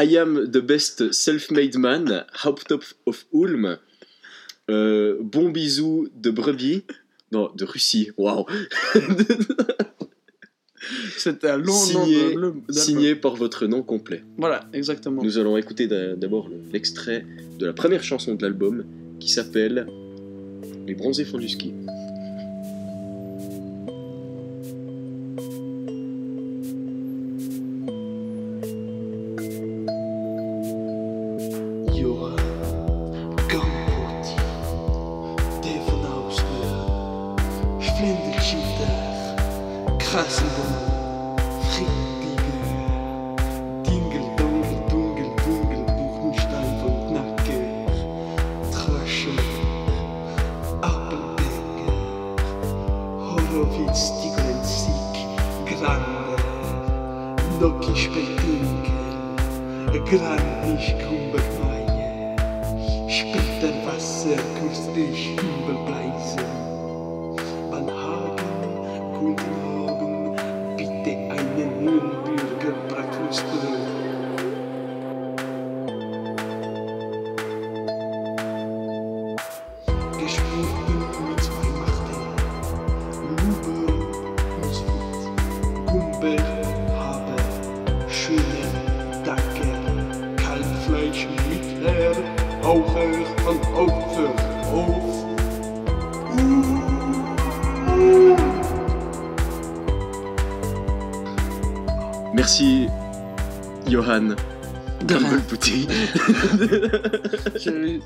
I am the best self-made man, Hauptopf of Ulm. Euh, bon bisou de brebis. Non, de Russie. Waouh. C'était un long Signé- nom de-. Signé par votre nom complet. Voilà, exactement. Nous allons écouter d'a- d'abord le- l'extrait de la première chanson de l'album qui s'appelle Les bronzés font du ski.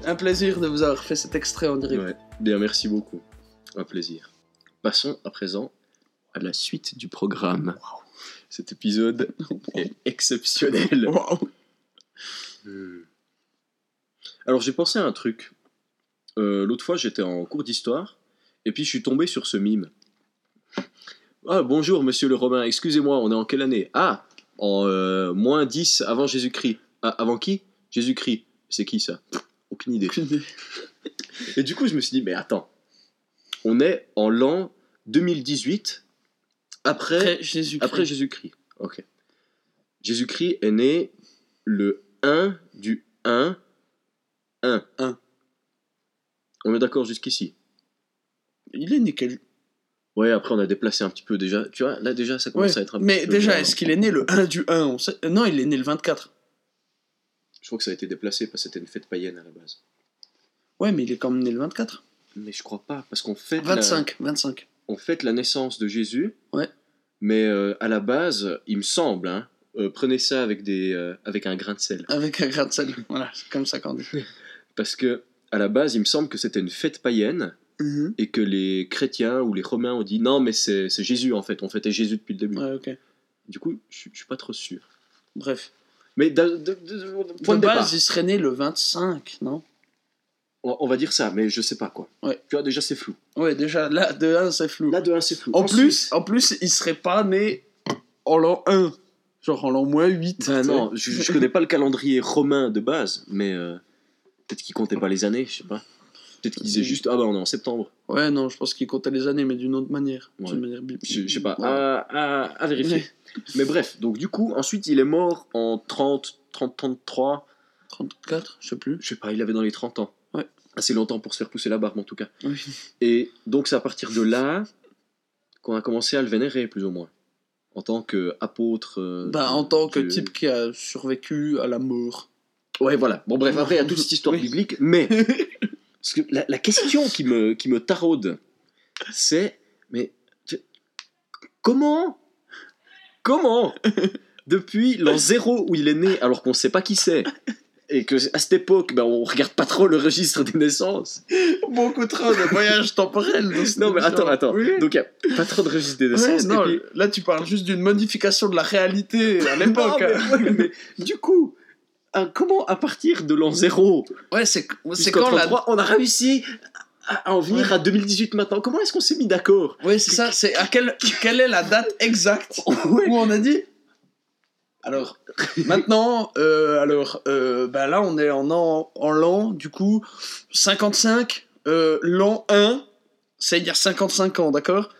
Un plaisir de vous avoir fait cet extrait en direct. Ouais. Bien, merci beaucoup. Un plaisir. Passons à présent à la suite du programme. Cet épisode est exceptionnel. Hmm. Alors j'ai pensé à un truc. Euh, L'autre fois, j'étais en cours d'histoire, et puis je suis tombé sur ce mime. Ah, bonjour, monsieur le Romain, excusez-moi, on est en quelle année? Ah, en euh, moins 10 avant Jésus-Christ. Ah, avant qui? Jésus-Christ. C'est qui ça? Aucune idée. Aucune idée. Et du coup, je me suis dit, mais attends, on est en l'an 2018, après, Après Jésus-Christ. après Jésus-Christ. Ok. Jésus-Christ est né le 1 du 1 1. 1. On est d'accord jusqu'ici? Il est né quel Ouais, après on a déplacé un petit peu déjà. Tu vois, là déjà ça commence Ouais, à être un Mais peu déjà, bizarre. est-ce qu'il est né le 1 du 1 on sait... Non, il est né le 24. Je crois que ça a été déplacé parce que c'était une fête païenne à la base. Ouais, mais il est quand même né le 24. Mais je crois pas, parce qu'on fête, la, 25, 25. on fête la naissance de Jésus. Ouais. Mais euh, à la base, il me semble, hein, euh, prenez ça avec, des, euh, avec un grain de sel. Avec un grain de sel. Voilà, c'est comme ça qu'on dit. Parce que à la base, il me semble que c'était une fête païenne Mhm. et que les chrétiens ou les romains ont dit non, mais c'est Jésus en fait, on fêtait Jésus depuis le début. Ouais, ok. Du coup, je suis pas trop sûr. Bref. Mais de, de- de- point de base, départ, il serait né le 25, non? On, on va dire ça, mais je sais pas quoi. Ouais. Tu vois, déjà c'est flou. Ouais, déjà, là, de 1, c'est flou. Là, de 1, c'est flou. en, Ensuite- plus, en plus, il serait pas né en l'an 1. Genre en l'an moins 8. Ben non, je, je connais pas le calendrier romain de base, mais euh, peut-être qu'il comptait pas les années, je sais pas. Peut-être qu'il disait juste ah bah on est en septembre. Ouais, non, je pense qu'il comptait les années, mais d'une autre manière. Ouais. D'une manière bi- Je, je sais pas, Ouais. à, à- à vérifier. Ouais. Mais bref, donc du coup, ensuite il est mort en 30, 30, 33. 34, je sais plus. Je sais pas, il avait dans les 30 ans. Ouais. Assez longtemps pour se faire pousser la barbe en tout cas. Oui. Et donc c'est à partir de là qu'on a commencé à le vénérer plus ou moins. En tant qu'apôtre. euh, Bah, en tant que type qui a survécu à la mort. Ouais, voilà. Bon, bref, après, il y a toute cette histoire Oui. biblique, mais parce que la, la question qui me, qui me taraude, c'est mais tu- comment Comment Depuis l'an zéro où il est né, alors qu'on ne sait pas qui c'est, et que à cette époque, ben, on regarde pas trop le registre des naissances. Beaucoup trop de voyages temporels. Non, mais attends, attends. Oui. Donc, il n'y a pas trop de registre des naissances. non, puis- là tu parles juste d'une modification de la réalité à l'époque. Non, mais, ouais, mais du coup, comment à partir de l'an zéro Ouais, c'est quand la 33, on a réussi à en venir Ouais. à 2018 maintenant. Comment est-ce qu'on s'est mis d'accord? Ouais, c'est ça, c'est à quelle, quelle est la date exacte Ouais. où on a dit? Alors, maintenant, euh, alors, euh, bah là, on est en, an, en l'an, du coup, 55, euh, l'an 1, c'est il y a 55 ans, d'accord?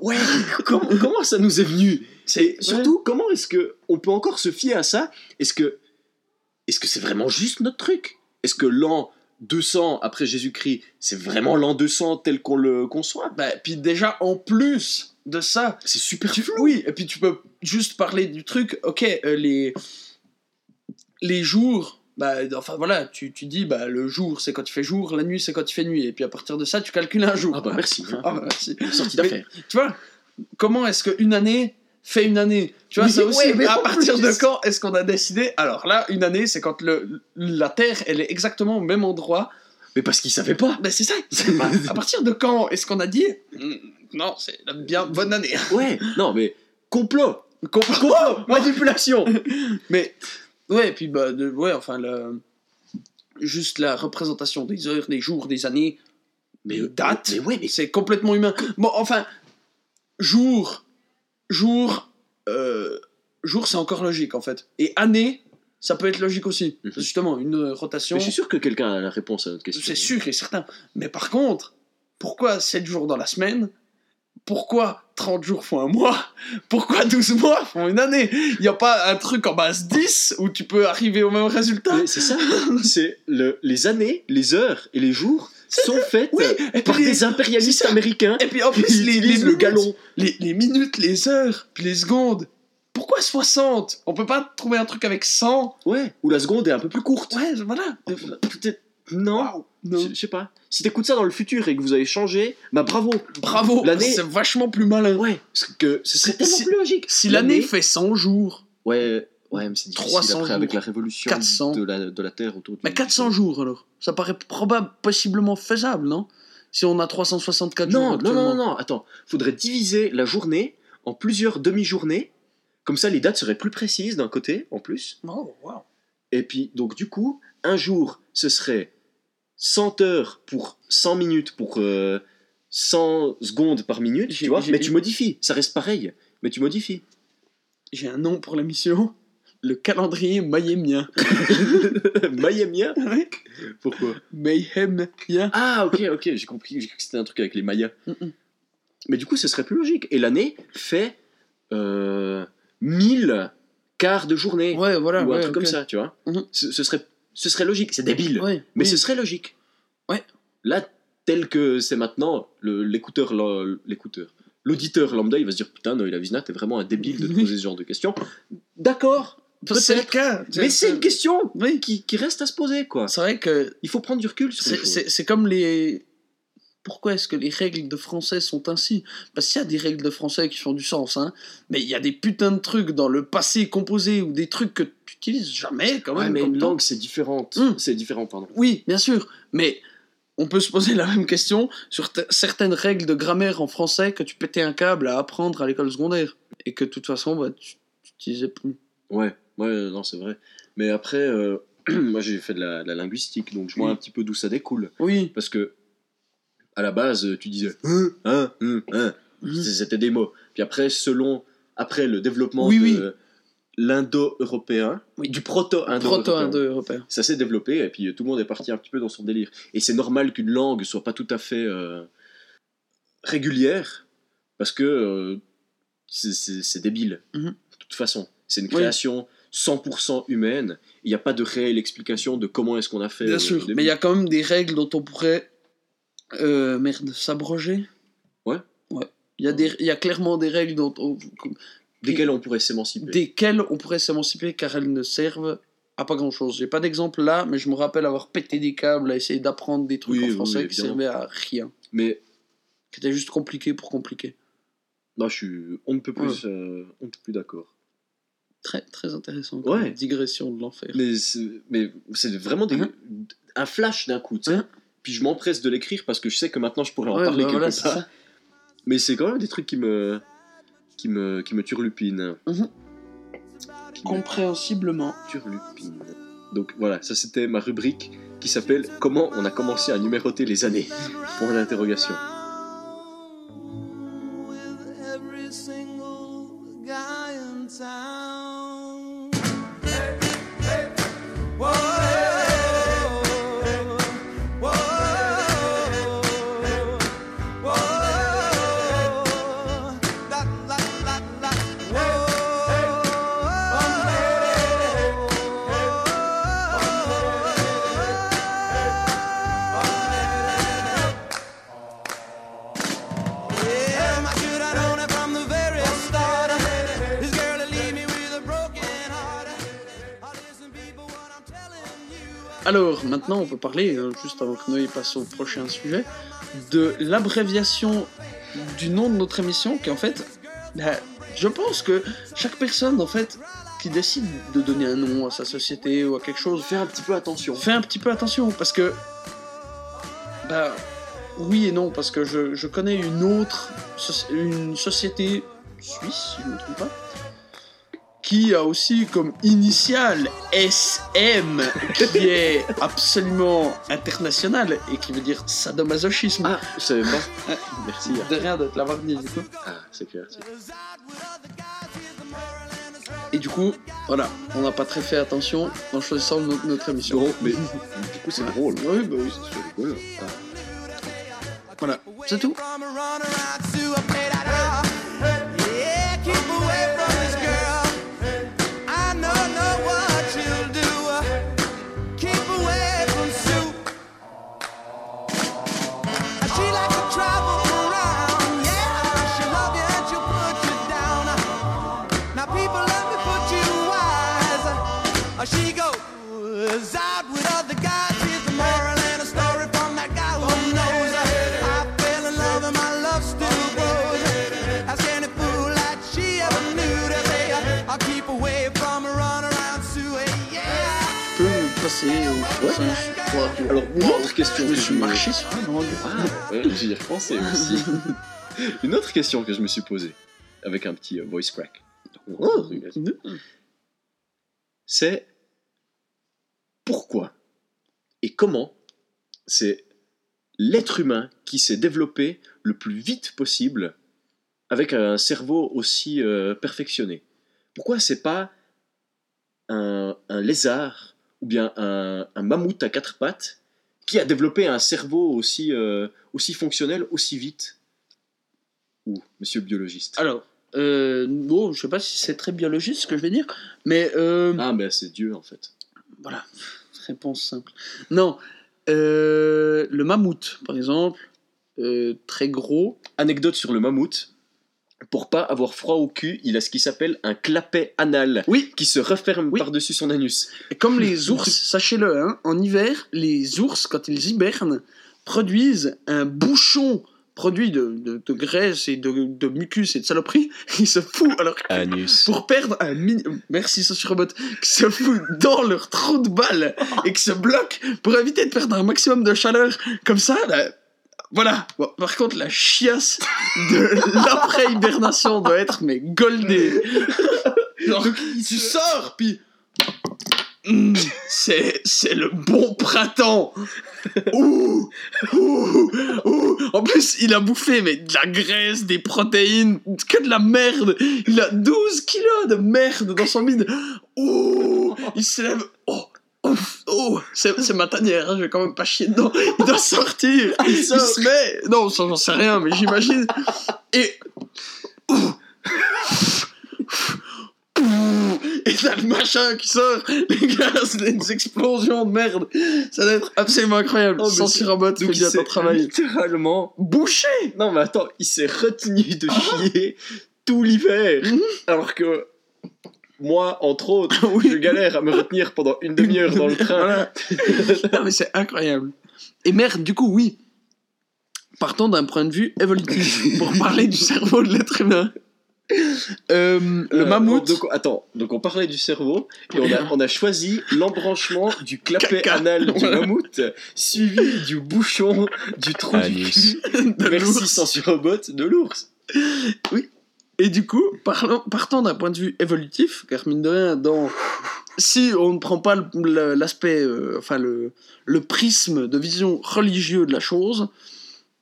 Ouais, comment, comment ça nous est venu? C'est surtout, comment est-ce que on peut encore se fier à ça? Est-ce que est-ce que c'est vraiment juste notre truc? Est-ce que l'an 200 après Jésus-Christ, c'est vraiment l'an 200 tel qu'on le conçoit? Bah, puis déjà, en plus de ça, C'est super tu- flou. oui, et puis tu peux juste parler du truc, ok, euh, les, les jours, bah, enfin voilà, tu, tu dis, bah, le jour c'est quand il fait jour, la nuit c'est quand il fait nuit, et puis à partir de ça, tu calcules un jour. Ah bah merci. hein. Ah bah, merci. Sortie d'affaires. Tu vois, comment est-ce qu'une année fait une année Tu vois, Oui, ça aussi, ouais, mais à partir plus- de quand est-ce qu'on a décidé? Alors là, une année, c'est quand le, la Terre, elle est exactement au même endroit. Mais parce qu'ils savaient pas. Ben c'est ça. à, à partir de quand est-ce qu'on a dit? Mm, Non, c'est la bien bonne année. Ouais, non mais complot, Complot. complot, manipulation. Mais ouais, et puis bah de- ouais, enfin le juste la représentation des heures, des jours, des années, Mais des dates, Mais ouais, mais c'est complètement humain. Bon, enfin jour, jour, euh, jour, c'est encore logique en fait. Et année, ça peut être logique aussi. Mhm. Justement, une rotation. Mais je suis sûr que quelqu'un a la réponse à notre question. C'est sûr et certain. Mais par contre, pourquoi 7 jours dans la semaine? Pourquoi 30 jours font un mois? Pourquoi 12 mois font une année? Il n'y a pas un truc en base 10 où tu peux arriver au même résultat? C'est ça. C'est le, les années, les heures et les jours sont faites Oui, euh, par les- des impérialistes américains. Et puis en plus, les, le minutes, galon. Les, les minutes, les heures, puis les secondes. Pourquoi 60 On peut pas trouver un truc avec 100 Ouais. Où la seconde est un peu plus courte. Ouais, voilà. Euh, Peut-être. Non. Waouh, non. Je sais pas. Si t'écoutes ça dans le futur et que vous avez changé, bah bravo. Bravo, L'année- c'est vachement plus malin. Ouais. Parce que ce serait tellement si- plus logique. Si l'année fait 100 jours, Ouais. Ouais, mais c'est difficile 300 après avec jours. la révolution 400. De, la, de la Terre autour du Mais 400 jours alors Ça paraît probable, possiblement faisable, non? Si on a 364 jours Non, non, non, non, non, attends. Faudrait diviser la journée en plusieurs demi-journées. Comme ça, les dates seraient plus précises d'un côté, en plus. Oh, wow. Et puis, donc, du coup, un jour, ce serait 100 heures pour 100 minutes pour euh, 100 secondes par minute, tu vois, mais tu modifies, ça reste pareil, mais tu modifies. J'ai un nom pour l'émission. Le calendrier mayhémien. Mayamia Ouais. Pourquoi? Mayhemien. Ah, ok, ok, j'ai compris, j'ai cru que c'était un truc avec les Mayas. Mm-mm. Mais du coup, ce serait plus logique. Et l'année fait euh, 1000 quarts de journée, Ouais, voilà. ou un ouais, truc comme ça, tu vois. Mhm. ce, ce serait, ce serait logique, c'est débile, Ouais, mais oui. ce serait logique. Ouais. Là, tel que c'est maintenant, l'écouteur, l'auditeur lambda, il va se dire Putain, Noël Avizna, t'es vraiment un débile de te poser ce genre de questions. D'accord, C'est le cas. Mais c'est une question Oui. qui, qui reste à se poser, quoi. C'est vrai que Il faut prendre du recul sur c'est- comme les. Pourquoi est-ce que les règles de français sont ainsi? Parce qu'il y a des règles de français qui font du sens, hein. Mais il y a des putains de trucs dans le passé composé ou des trucs que tu utilises jamais quand Ouais, même. mais comme une langue, c'est différente. Mm. C'est différent, pardon. Oui, bien sûr. Mais on peut se poser la même question sur certaines règles de grammaire en français que tu pétais un câble à apprendre à l'école secondaire. Et que de toute façon, bah, tu n'utilisais plus. Ouais, ouais, non, c'est vrai. Mais après, euh, moi, j'ai fait de la, de la linguistique, donc je vois Oui. un petit peu d'où ça découle. Oui. Parce que, à la base, tu disais hein, hein, hein, hein. Mhm. C'était des mots. Puis après, selon après le développement Oui, de oui. l'indo-européen, Oui. du proto-indo-européen, Proto-indo-européen. ça s'est développé et puis euh, tout le monde est parti un petit peu dans son délire. Et c'est normal qu'une langue soit pas tout à fait euh, régulière parce que euh, c'est- débile. Mhm. De toute façon, c'est une Oui. Création 100% humaine. Il n'y a pas de réelle explication de comment est-ce qu'on a fait. Bien euh, sûr. Mais il y a quand même des règles dont on pourrait. Euh, merde, s'abroger Ouais. Ouais. Il y, a des- il y a clairement des règles dont on- desquelles on pourrait s'émanciper. desquelles on pourrait s'émanciper car elles ne servent à pas grand chose. J'ai pas d'exemple là, mais je me rappelle avoir pété des câbles à essayer d'apprendre des trucs Oui, en français oui, qui servaient à rien. Mais Qui juste compliqués pour compliquer. non, je suis, on ne peut plus, euh, on ne peut plus d'accord. Très, très intéressant. Ouais. Digression de l'enfer. Mais c'est, mais c'est vraiment des, Mhm. un flash d'un coup, tu sais. Mhm. Puis je m'empresse de l'écrire parce que je sais que maintenant je pourrais en Ouais, parler bah quelque voilà, part. Mais c'est quand même des trucs qui me, qui me, qui me turlupinent. Mhm. Qui me turlupinent. Donc voilà, ça c'était ma rubrique qui s'appelle Comment on a commencé à numéroter les années? Point d'interrogation. Alors, maintenant, on peut parler, euh, juste avant que Noé passe au prochain sujet, de l'abréviation du nom de notre émission, qui en fait, bah, je pense que chaque personne, en fait, qui décide de donner un nom à sa société ou à quelque chose, Fais un petit peu attention. fais un petit peu attention, parce que, bah, oui et non, parce que je, je connais une autre, soci- une société suisse, si je ne me trompe pas, qui a aussi comme initiale SM, qui est absolument international et qui veut dire sadomasochisme. Ah, je savais pas. Ah, Merci. De rien de te l'avoir dit, du coup. Ah, c'est clair. Et du coup, voilà, on n'a pas très fait attention en choisissant notre, notre émission. Mais du coup c'est drôle. Oui, bah oui, C'est rigolo. Ah. voilà, c'est tout. Alors, une autre question Je me que suis je- marché sur un endroit. Ah, ouais, j'y ai repensé aussi. Une autre question que je me suis posée, avec un petit euh, voice crack. Oh. C'est pourquoi Et comment c'est l'être humain qui s'est développé le plus vite possible avec un cerveau aussi euh, perfectionné? Pourquoi c'est pas un, un lézard ou bien un, un mammouth à quatre pattes qui a développé un cerveau aussi, euh, aussi fonctionnel aussi vite Ou, monsieur le biologiste Alors, euh, bon, je sais pas si c'est très biologiste ce que je vais dire, mais euh, Ah, ben c'est Dieu en fait. voilà, réponse simple. Non, euh, le mammouth, par exemple, très gros. Anecdote sur le mammouth. Pour pas avoir froid au cul, il a ce qui s'appelle un clapet anal Oui, qui se referme Oui. par-dessus son anus. et comme les ours, sachez-le, hein, en hiver, les ours, quand ils hibernent, produisent un bouchon produit de, de- de graisse et de, de mucus et de saloperie. Ils se foutent alors Anus. pour perdre un mini... Merci Sociorobot, qui se fout dans leur trou de balle et qui se bloque pour éviter de perdre un maximum de chaleur. Comme ça, là, voilà. Bon, par contre, la chiasse de l'après-hibernation doit être, mais goldée. Genre, tu sors, puis... C'est, c'est le bon printemps. Ouh, ouh, ouh. En plus, il a bouffé mais de la graisse, des protéines, que de la merde. Il a 12 kilos de merde dans son bide. Ouh, il se lève. Oh, ouf, oh, c'est, c'est ma tanière, hein, je vais quand même pas chier dedans. Il doit sortir. Il, se met. Non, ça, j'en sais rien, mais j'imagine. Et. Et t'as le machin qui sort, les gaz, des explosions de merde. Ça doit être absolument incroyable. Oh, Sans c'est- Sirobot, Donc il s'est ton travail. littéralement... Bouché Non mais attends, il s'est retenu de chier tout l'hiver. Mhm. Alors que moi, entre autres, Oui. je galère à me retenir pendant une demi-heure dans le train. Non, mais c'est incroyable. Et merde, du coup, oui. Partons d'un point de vue évolutif pour parler du cerveau de l'être humain. Euh, le Euh, mammouth. Donc, attends, donc on parlait du cerveau et on a, on a choisi l'embranchement du clapet Caca. anal du mammouth suivi du bouchon du trou du cul. de Merci. Censurobot de l'ours. Et du coup, partons d'un point de vue évolutif, car mine de rien, si on ne prend pas l'aspect, euh, enfin le, prisme de vision religieux de la chose,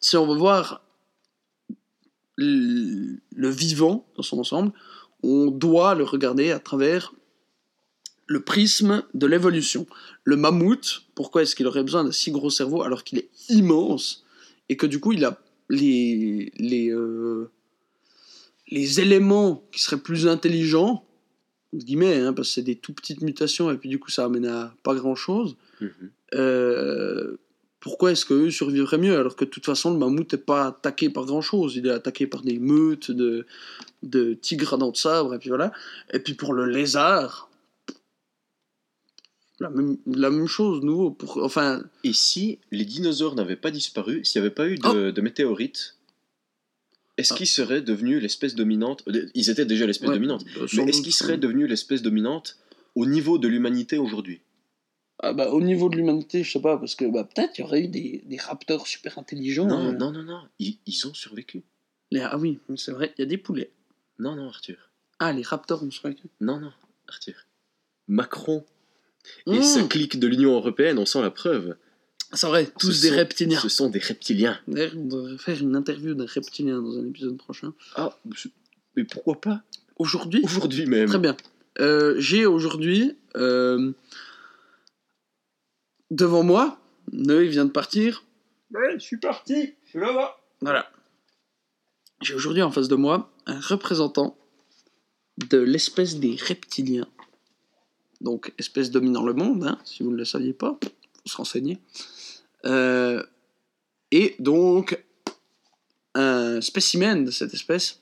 si on veut voir le, le vivant dans son ensemble, on doit le regarder à travers le prisme de l'évolution. Le mammouth, pourquoi est-ce qu'il aurait besoin d'un si gros cerveau alors qu'il est immense et que du coup il a les, les, euh, les éléments qui seraient plus intelligents, entre guillemets, hein, parce que c'est des tout petites mutations et puis du coup ça amène à pas grand chose. Euh, pourquoi est-ce qu'eux survivraient mieux alors que de toute façon le mammouth n'est pas attaqué par grand chose il est attaqué par des meutes de, de tigres à dents de sabre et puis voilà et puis pour le lézard la même, la même chose nouveau pour enfin Et si les dinosaures n'avaient pas disparu, s'il n'y avait pas eu de, Oh. de météorites, est-ce Ah. qu'ils seraient devenus l'espèce dominante euh, Ils étaient déjà l'espèce ouais, dominante. euh, Mais est-ce qu'ils seraient devenus l'espèce dominante au niveau de l'humanité aujourd'hui? Ah bah, au niveau de l'humanité je sais pas parce que bah, peut-être il y aurait eu des, des raptors super intelligents Non, euh, non, non, non. Ils, ils ont survécu. les- ah oui c'est vrai il y a des poulets Non, non, Arthur. ah les raptors on croit que Non, non, Arthur. Macron et Mmh. sa clique de l'Union Européenne en sont la preuve. C'est vrai tous Ce des sont- reptiliens Ce sont des reptiliens. D'ailleurs, on devrait faire une interview d'un reptilien dans un épisode prochain. Ah, mais pourquoi pas? Aujourd'hui? Aujourd'hui même. Très bien. Euh, J'ai aujourd'hui, euh, devant moi, Noé vient de partir. Ouais, je suis parti. Je suis là-bas. Voilà. J'ai aujourd'hui en face de moi un représentant de l'espèce des reptiliens. Donc, espèce dominant le monde, hein, si vous ne le saviez pas, faut se renseigner. Euh, et donc, un spécimen de cette espèce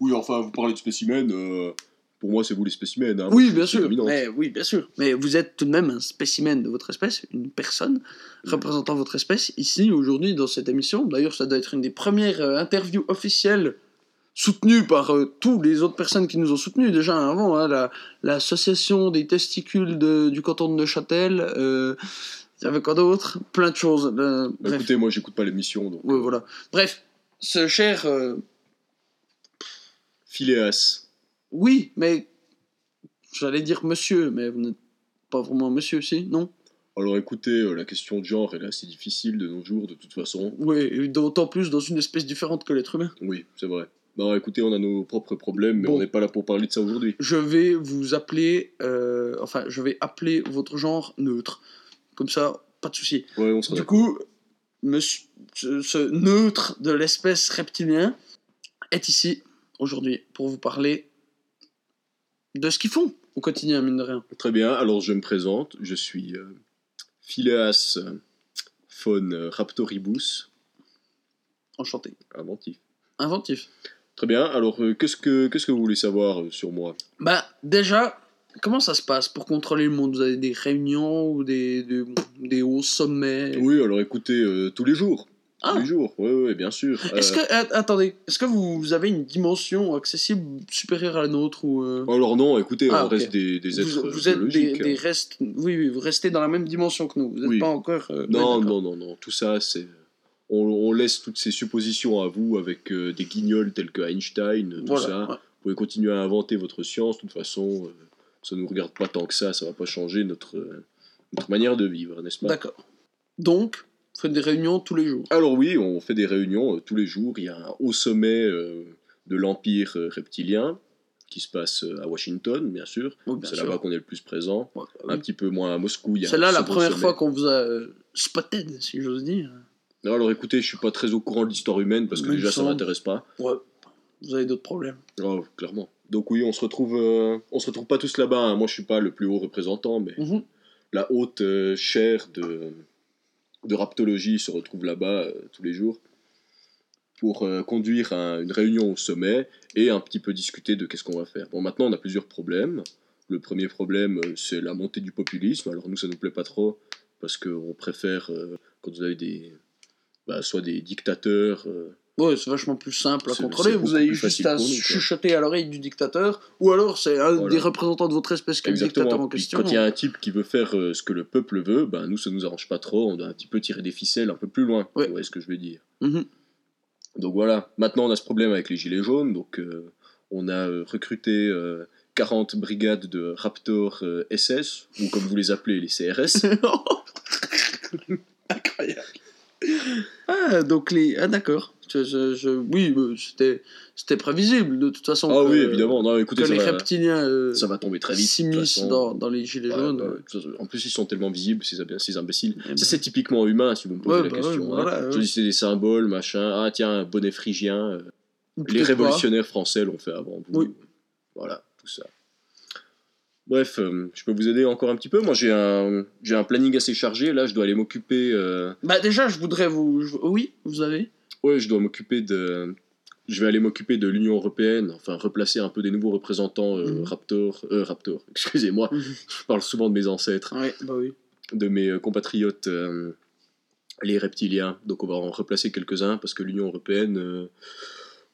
Oui, enfin, vous parlez de spécimens. euh, pour moi, c'est vous les spécimens. hein. Oui, bien sûr. Mais, oui, bien sûr. Mais vous êtes tout de même un spécimen de votre espèce, une personne représentant votre espèce ici aujourd'hui dans cette émission. D'ailleurs, ça doit être une des premières euh, interviews officielles soutenues par euh, tous les autres personnes qui nous ont soutenus déjà avant. hein, la- L'association des testicules de- du canton de Neuchâtel. Euh, il y avait quoi d'autre? Plein de choses. euh, Bah, écoutez, moi, j'écoute pas l'émission, donc. Ouais, voilà. Bref, ce cher. euh, Phileas. oui, mais. J'allais dire monsieur, mais vous n'êtes pas vraiment monsieur, si Non? Alors écoutez, euh, la question de genre est assez difficile de nos jours, de toute façon. Oui, d'autant plus dans une espèce différente que l'être humain. Oui, c'est vrai. Non, écoutez, on a nos propres problèmes, mais Bon. on n'est pas là pour parler de ça aujourd'hui. Je vais vous appeler, euh, enfin, je vais appeler votre genre neutre. Comme ça, pas de souci. Ouais, on sera Du coup, monsieur, ce, neutre de l'espèce reptilien est ici aujourd'hui pour vous parler de ce qu'ils font au quotidien, mine de rien. Très bien, alors je me présente, je suis euh, Phileas euh, von euh, Raptoribus, Enchanté. inventif. Inventif. Très bien, alors euh, qu'est-ce que qu'est-ce que vous voulez savoir sur moi? Bah, déjà, comment ça se passe pour contrôler le monde? Vous avez des réunions ou des, des, des hauts sommets? Oui, alors écoutez, euh, tous les jours. Ah. Tous les jours, oui, oui, bien sûr. Est-ce Euh, que, att- attendez, est-ce que vous avez une dimension accessible supérieure à la nôtre ou euh, Alors non, écoutez, Ah, on reste des, des êtres vous, euh, vous êtes des, hein. restes, oui, oui, vous restez dans la même dimension que nous. Vous n'êtes Oui. pas encore. euh, Non, non, non, non, tout ça, c'est... On, on laisse toutes ces suppositions à vous avec euh, des guignols tels que Einstein, tout Voilà. ça. ouais. Vous pouvez continuer à inventer votre science, de toute façon, euh, ça ne nous regarde pas tant que ça, ça va pas changer notre, euh, notre manière de vivre, n'est-ce pas? D'accord. Donc, vous faites des réunions tous les jours. Alors oui, on fait des réunions euh, tous les jours, il y a un haut sommet euh, de l'Empire reptilien qui se passe à Washington, bien sûr. Oui, bien C'est sûr. là-bas qu'on est le plus présent. Ouais, Un petit peu moins à Moscou. il y a C'est là la première sommet. fois qu'on vous a spotted, si j'ose dire. Non, alors écoutez, je suis pas très au courant de l'histoire humaine parce que déjà ça m'intéresse pas. Ouais. Vous avez d'autres problèmes. Oh, clairement. Donc oui, on se retrouve, euh, on se retrouve pas tous là-bas. hein. Moi, je suis pas le plus haut représentant, mais Mhm. la haute euh, chaire de, de raptologie se retrouve là-bas euh, tous les jours pour euh, conduire un- une réunion au sommet et un petit peu discuter de qu'est-ce qu'on va faire. Bon, maintenant, on a plusieurs problèmes. Le premier problème, c'est la montée du populisme. Alors nous, ça nous plaît pas trop parce qu'on préfère quand vous avez des, bah, soit des dictateurs. Ouais, c'est vachement plus simple à contrôler. Vous avez juste à chuchoter à l'oreille du dictateur, ou alors c'est un Voilà. des représentants de votre espèce qui est le dictateur en question. quand il y a un type qui veut faire euh, ce que le peuple veut, ben nous ça nous arrange pas trop. On doit un petit peu tirer des ficelles un peu plus loin. Ouais. Vous voyez ce que je veux dire. Mhm. Donc voilà. Maintenant on a ce problème avec les gilets jaunes. Donc euh, on a euh, recruté euh, 40 brigades de Raptor SS ou comme vous les appelez les CRS. Incroyable. Ah, donc les. Ah, d'accord. Je, je- je- Oui, euh, c'était c'était prévisible de toute façon. ah que- oui évidemment. Non écoutez Que ça les va, reptiliens euh, ça va tomber très vite. s'immiscent dans, dans les gilets Ouais, jaunes. ouais, ça- En plus, ils sont tellement visibles, ces, ces imbéciles. Eh ben. Ça, c'est typiquement humain, si vous me posez Ouais, la bah question. hein. Je dis, c'est des symboles, machin. Ah, tiens, un bonnet phrygien. euh, Les révolutionnaires français l'ont fait avant vous. Oui. Voilà, tout ça. Bref, euh, je peux vous aider encore un petit peu. Moi, j'ai un, j'ai un planning assez chargé. Là, je dois aller m'occuper. euh. Bah, déjà, je voudrais vous. je- Oui, vous avez Ouais, je dois m'occuper de. Je vais aller m'occuper de l'Union européenne, enfin replacer un peu des nouveaux représentants euh, Mhm. Raptor, euh, Raptor, excusez-moi, Mhm. je parle souvent de mes ancêtres, Oui, bah oui. de mes euh, compatriotes, euh, les reptiliens. Donc on va en replacer quelques-uns parce que l'Union européenne, euh,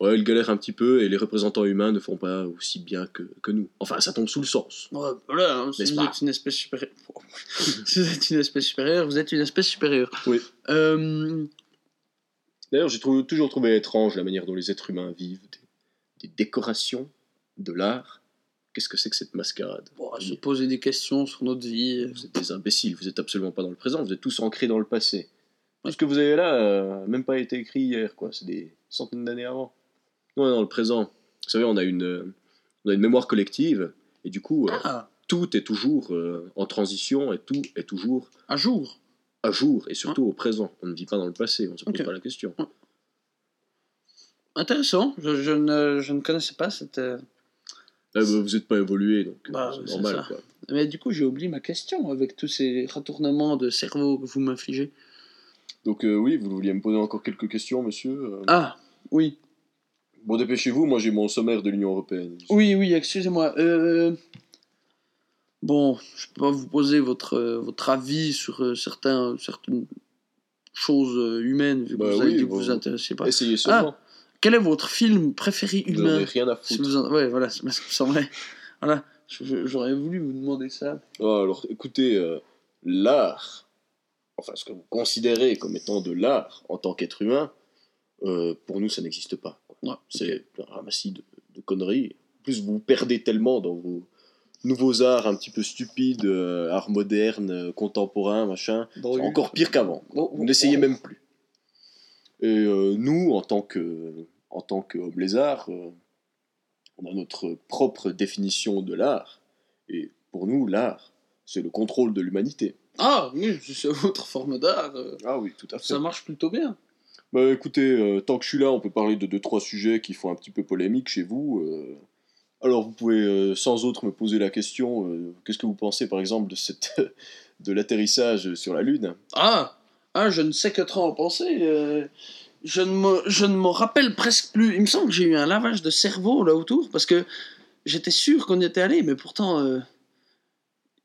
ouais, elle galère un petit peu et les représentants humains ne font pas aussi bien que, que nous. Enfin, ça tombe sous le sens. Ouais, voilà, hein, si vous êtes une espèce supérieure. si vous êtes une espèce supérieure, vous êtes une espèce supérieure. Oui. Euh, D'ailleurs, j'ai toujours trouvé étrange la manière dont les êtres humains vivent, des, des décorations, de l'art. Qu'est-ce que c'est que cette mascarade? Bon, se poser des questions sur notre vie. Vous êtes des imbéciles, vous êtes absolument pas dans le présent, vous êtes tous ancrés dans le passé. Tout ce que vous avez là, euh, même pas été écrit hier, quoi. C'est des centaines d'années avant. Non, dans le présent. Vous savez, on a une, euh, on a une mémoire collective, et du coup, euh, Ah, tout est toujours euh, en transition, et tout est toujours un jour. à jour, et surtout au présent. On ne vit pas dans le passé, on ne se pose pas la question. Intéressant, je, je ne, je ne connaissais pas cette. euh, Là, vous n'êtes pas évolué, donc Bah, c'est normal, quoi. Mais du coup, j'ai oublié ma question avec tous ces retournements de cerveau que vous m'infligez. Donc euh, oui, vous vouliez me poser encore quelques questions, monsieur euh. Ah, oui. Bon, dépêchez-vous, moi j'ai mon sommaire de l'Union Européenne. Oui, oui, excusez-moi. Euh, Bon, je peux pas vous poser votre, euh, votre avis sur euh, certains, certaines choses humaines, vu que Bah vous avez oui, dit que bon. vous vous intéressez pas. Essayez seulement. Quel est votre film préféré humain rien à Si foutre. vous en- Ouais, voilà, qui me semblait. Voilà, j'aurais voulu vous demander ça. Ah, alors écoutez, euh, l'art, enfin ce que vous considérez comme étant de l'art en tant qu'être humain, euh, pour nous ça n'existe pas. Ouais, C'est un ramassis de, de conneries. En plus, vous perdez tellement dans vos, nouveaux arts un petit peu stupides, euh, art moderne, euh, contemporain, machin. C'est encore pire qu'avant. Oh, Vous n'essayez même plus. Et euh, nous, en tant que en tant qu'homme lézard, on a notre propre définition de l'art. Et pour nous, l'art, c'est le contrôle de l'humanité. Ah oui, c'est votre forme d'art. Ah oui, tout à ça marche plutôt bien. Bah écoutez, euh, tant que je suis là, on peut parler de deux trois sujets qui font un petit peu polémique chez vous. euh. Alors vous pouvez euh, sans autre me poser la question qu'est-ce que vous pensez par exemple de cette de l'atterrissage sur la lune? Ah, ah, je ne sais que trop en penser. je ne me, je ne m'en rappelle presque plus. Il me semble que j'ai eu un lavage de cerveau là autour parce que j'étais sûr qu'on y était allé, mais pourtant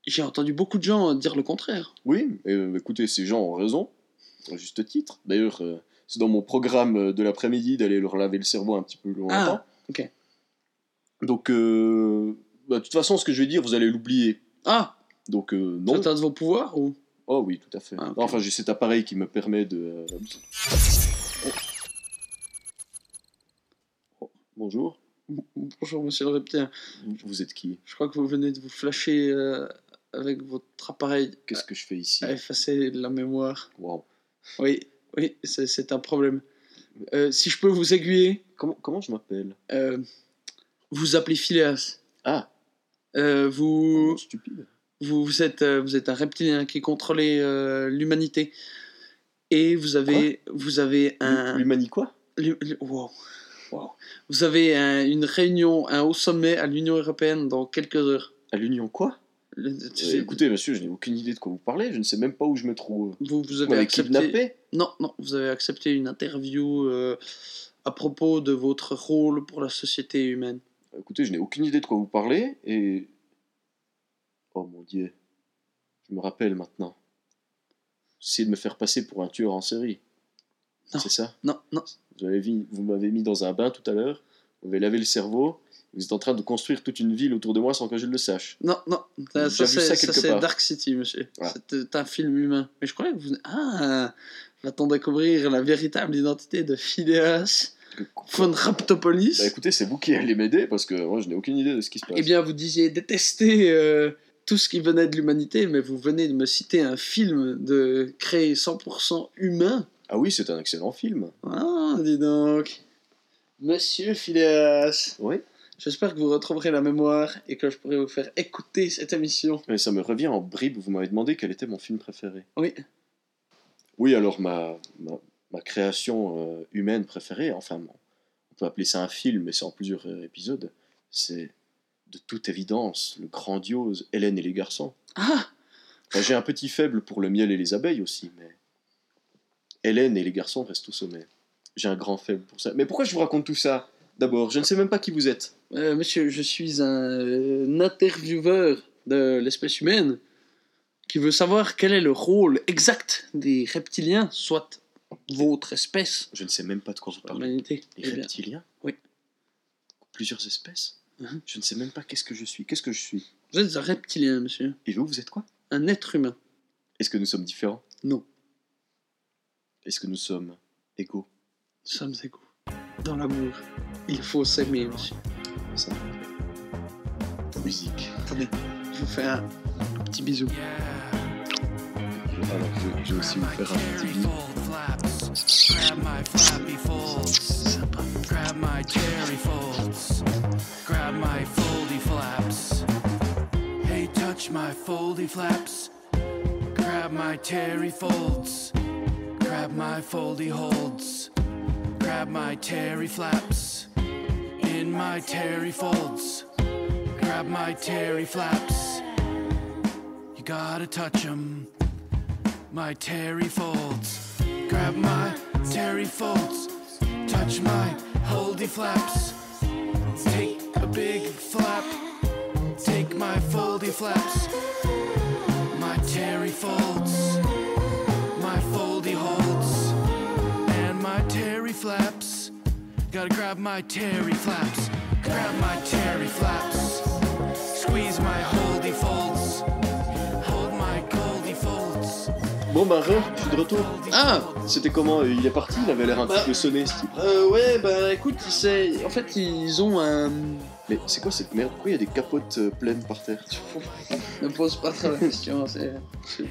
j'ai entendu beaucoup de gens dire le contraire. Oui, écoutez, ces gens ont raison, à juste titre. D'ailleurs, euh, c'est dans mon programme euh, de l'après-midi d'aller leur laver le cerveau un petit peu longtemps. Ah, ok. Donc, euh, bah, de toute façon, ce que je vais dire, vous allez l'oublier. Ah, Donc, euh, non. c'est un de vos pouvoirs ou? Oh oui, tout à fait. Ah. Enfin, j'ai cet appareil qui me permet de. euh, Oh, Bonjour. Bonjour Monsieur le reptilien. Vous- Vous êtes qui? Je crois que vous venez de vous flasher euh, avec votre appareil Qu'est-ce que je fais ici? à effacer la mémoire. Wow. Oui, oui, c'est un problème. Euh, si je peux vous aiguiller, Comment, comment je m'appelle? Euh, vous appelez Phileas. Ah, Euh, vous, stupide. vous, vous, êtes, vous êtes un reptilien qui contrôlait l'humanité. Et vous avez, vous avez un. L'humani quoi? Wow. Wow. Vous avez un- une réunion, un haut sommet à l'Union européenne dans quelques heures. À l'Union quoi? Le- Euh, Écoutez, monsieur, je n'ai aucune idée de quoi vous parlez. Je ne sais même pas où je me trouve. vous, vous avez m'avez accepté. kidnappé? Non, non, vous avez accepté une interview euh, à propos de votre rôle pour la société humaine. Écoutez, je n'ai aucune idée de quoi vous parlez et. Oh mon dieu. Je me rappelle maintenant. Vous essayez de me faire passer pour un tueur en série. Non. C'est ça? Non, non, Vous avez mis- m'avez mis dans un bain tout à l'heure. Vous m'avez lavé le cerveau. Vous êtes en train de construire toute une ville autour de moi sans que je le sache. non, non. Ça, c'est. Dark City, monsieur. Voilà. C'est un film humain. Mais je croyais que vous... Ah Va-t-on découvrir la véritable identité de Phileas von Raptopolis? Bah écoutez, c'est vous qui allez m'aider parce que moi je n'ai aucune idée de ce qui se passe. Eh bien, vous disiez détester euh, tout ce qui venait de l'humanité, mais vous venez de me citer un film de créé 100% humain. Ah oui, c'est un excellent film. Ah, dis donc. Monsieur Phileas. Oui. J'espère que vous retrouverez la mémoire et que je pourrai vous faire écouter cette émission. Mais ça me revient en bribes. Vous m'avez demandé quel était mon film préféré. Oui. Oui, alors ma, ma, ma création euh, humaine préférée, enfin, on peut appeler ça un film, mais c'est en plusieurs euh, épisodes, c'est de toute évidence le grandiose Hélène et les garçons. Ah Enfin, J'ai un petit faible pour le miel et les abeilles aussi, mais Hélène et les garçons restent au sommet. J'ai un grand faible pour ça. Mais pourquoi je vous raconte tout ça? D'abord, je ne sais même pas qui vous êtes. Euh, Monsieur, je suis un, euh, un intervieweur de l'espèce humaine qui veut savoir quel est le rôle exact des reptiliens, soit votre espèce, Je ne sais même pas de quoi vous parlez. l'humanité. Les Eh bien, reptiliens oui. Plusieurs espèces Mhm. Je ne sais même pas qu'est-ce que je suis. Qu'est-ce que je suis Vous êtes un reptilien, monsieur. Et vous, vous êtes quoi Un être humain. Est-ce que nous sommes différents Non. Est-ce que nous sommes égaux Nous sommes égaux. Dans l'amour, il faut s'aimer, monsieur. Ça. Musique. Attendez, je vous fais un petit bisou. Alors, je, je vais aussi vous faire un petit bisou. Grab my flappy folds. Grab my cherry folds. Grab my foldy flaps. Hey, touch my foldy flaps. Grab my terry folds. Grab my foldy holds. Grab my terry flaps. My terry folds. Grab my terry flaps. You gotta touch 'em my terry folds. Grab my terry folds. Touch my holdy flaps. Take a big flap. Take my foldy flaps. My terry folds. My foldy holds. And my terry flaps. Gotta grab my terry flaps. Grab my terry flaps. Squeeze my holdy folds. Hold my goldy folds. Bon, bah, re, je suis de retour. Ah C'était comment? Il est parti Il avait l'air un Bah. petit peu sonné, ce type. Euh, ouais, bah écoute, c'est... En fait, ils ont un... Mais c'est quoi cette merde? Pourquoi il y a des capotes euh, pleines par terre? Ne pose pas trop la question. c'est- c'est-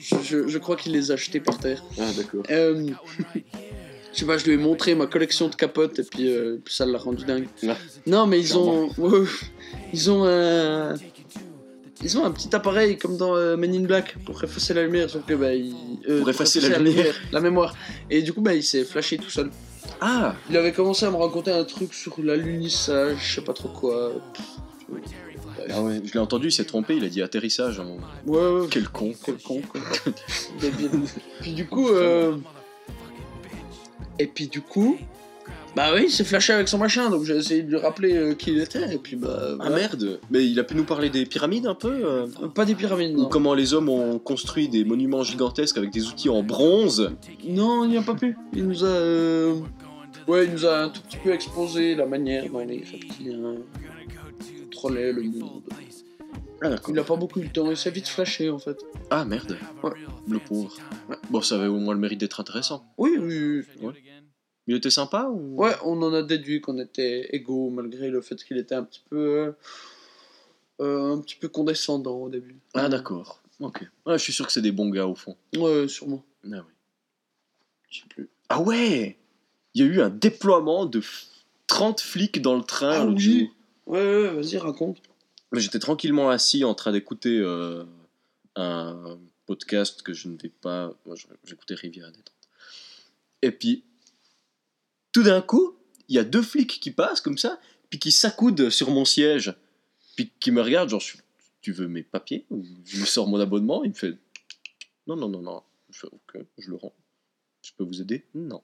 Je, je- je crois qu'il les a achetés par terre. Ah, d'accord. Euh, je sais pas, je lui ai montré ma collection de capotes et puis, euh, puis ça l'a rendu dingue. Non, mais ils ont, ils ont un, ils ont un petit appareil comme dans euh, Men in Black pour effacer la lumière, sauf que bah, il, euh, Pour effacer la lumière. la mémoire. Et du coup, bah, il s'est flashé tout seul. Ah Il avait commencé à me raconter un truc sur l'alunissage, je sais pas trop quoi. Ah ouais, je l'ai entendu, il s'est trompé, il a dit atterrissage. hein. Ouais, ouais, Quel con. Quel con, quoi. Puis du coup, euh... Et puis du coup... Bah oui, il s'est flashé avec son machin, donc j'ai essayé de lui rappeler euh, qui il était, et puis bah... Ah voilà. merde Mais il a pu nous parler des pyramides un peu euh Pas des pyramides, Ou non. comment les hommes ont construit des monuments gigantesques avec des outils en bronze Non, il n'y a pas pu. Il nous a... euh, Ouais, il nous a un tout petit peu exposé la manière dont les reptiliens contrôlaient le monde. Ah. Il a pas beaucoup eu le temps, il s'est vite flashé en fait. Ah merde. Ouais. Le pauvre. Bon, ça avait au moins le mérite d'être intéressant. Oui, oui, oui. Il était sympa ou? Ouais, on en a déduit qu'on était égaux malgré le fait qu'il était un petit peu euh, un petit peu condescendant au début. Ah d'accord. Ok. Ouais, je suis sûr que c'est des bons gars au fond. Ouais, sûrement. Ah oui. Je sais plus. Ah ouais Il y a eu un déploiement de f- 30 flics dans le train Ah oui. jour. Ouais, ouais, vas-y, raconte. J'étais tranquillement assis en train d'écouter euh, un podcast que je ne vais pas. Moi, j'écoutais Rivière détente. Et puis, tout d'un coup, il y a deux flics qui passent comme ça, puis qui s'accoudent sur mon siège, puis qui me regardent, genre, tu veux mes papiers Ou Je lui sors mon abonnement, il me fait Non, non, non, non. Je fais Ok, je le rends. Je peux vous aider? Non.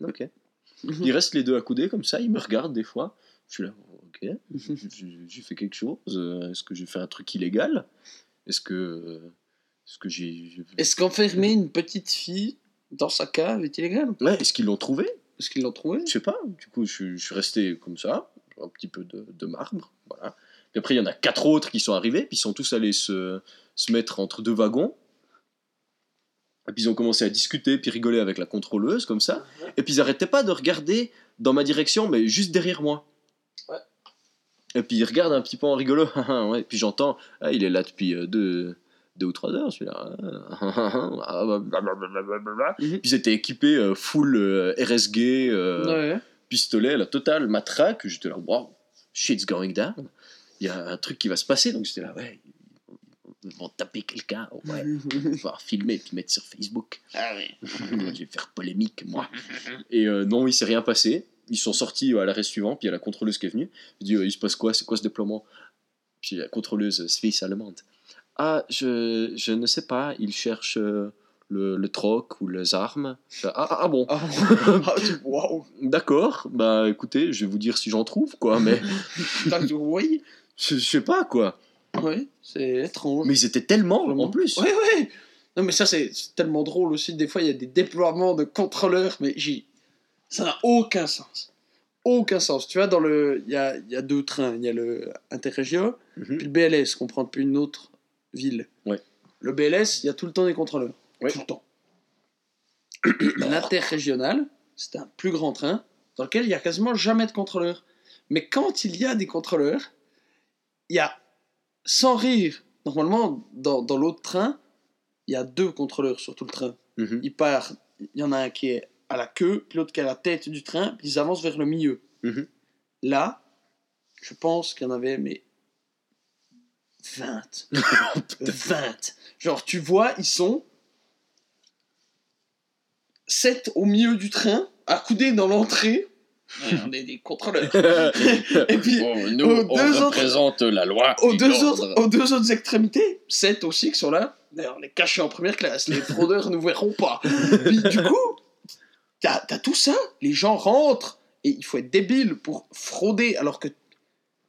Ok. Ils restent les deux accoudés comme ça, ils me regardent des fois. Je suis là, ok, j'ai j'ai fait quelque chose. euh, Est-ce que j'ai fait un truc illégal? Est-ce que, euh, est-ce que j'ai, Est-ce qu'enfermer une petite fille dans sa cave est illégal? Ouais, est-ce qu'ils l'ont trouvé? Est-ce qu'ils l'ont trouvé? Je sais pas. Du coup, je, suis- je suis resté comme ça, un petit peu de, de marbre, voilà. Puis après, il y en a quatre autres qui sont arrivés, puis ils sont tous allés se, se mettre entre deux wagons. Et puis ils ont commencé à discuter, puis rigoler avec la contrôleuse, comme ça. Et puis ils arrêtaient pas de regarder dans ma direction, mais juste derrière moi. Et puis ils regardent un petit peu en rigolo. ouais. Puis j'entends, ah, il est là depuis euh, deux, deux ou trois heures, celui-là. Ah. Puis ils étaient équipés euh, full euh, RSG, Ouais. pistolet, la totale, matraque. J'étais là, wow, shit's going down. Il y a un truc qui va se passer. Donc j'étais là, ouais, ils vont taper quelqu'un, ouais. Pouvoir filmer et puis mettre sur Facebook. Ah oui. je vais faire polémique, moi. Et euh, non, il s'est rien passé. Ils sont sortis à l'arrêt suivant, puis il y a la contrôleuse qui est venue. Je dis, euh, il se passe quoi C'est quoi ce déploiement? Puis la contrôleuse suisse allemande. Ah, je, je ne sais pas, ils cherchent euh, le, le troc ou les armes. Ah, ah, ah bon, Ah, ah, Waouh. d'accord, bah écoutez, je vais vous dire si j'en trouve, quoi, mais Oui? je, je sais pas, quoi. Ouais, c'est étrange. Mais ils étaient tellement, en plus. Ouais, ouais. Non, mais ça, c'est c'est tellement drôle aussi. Des fois, il y a des déploiements de contrôleurs, mais j'ai. Ça n'a aucun sens. Aucun sens. Tu vois, dans le. Il y a, il y a deux trains. Il y a le Interregio, Mhm. puis le BLS, qu'on prend depuis une autre ville. Ouais. Le BLS, il y a tout le temps des contrôleurs. Ouais. Tout le temps. L'interrégional, c'est un plus grand train dans lequel il y a quasiment jamais de contrôleurs. Mais quand il y a des contrôleurs, il y a, sans rire, normalement, dans, dans l'autre train, il y a deux contrôleurs sur tout le train. Mhm. Ils partent, il y en a un qui est à la queue, puis l'autre qui est à la tête du train, puis ils avancent vers le milieu. Mhm. Là, je pense qu'il y en avait, mais 20. 20. Genre, tu vois, ils sont 7 au milieu du train, accoudés dans l'entrée. Ouais, on est des contrôleurs. Et puis, Bon, nous, aux on deux autres- représente la loi. aux deux, autres, aux deux autres extrémités, 7 aussi qui sont là. D'ailleurs, on est cachés en première classe, les fraudeurs ne verront pas. Puis, du coup, t'as as tout ça, les gens rentrent, et il faut être débile pour frauder, alors que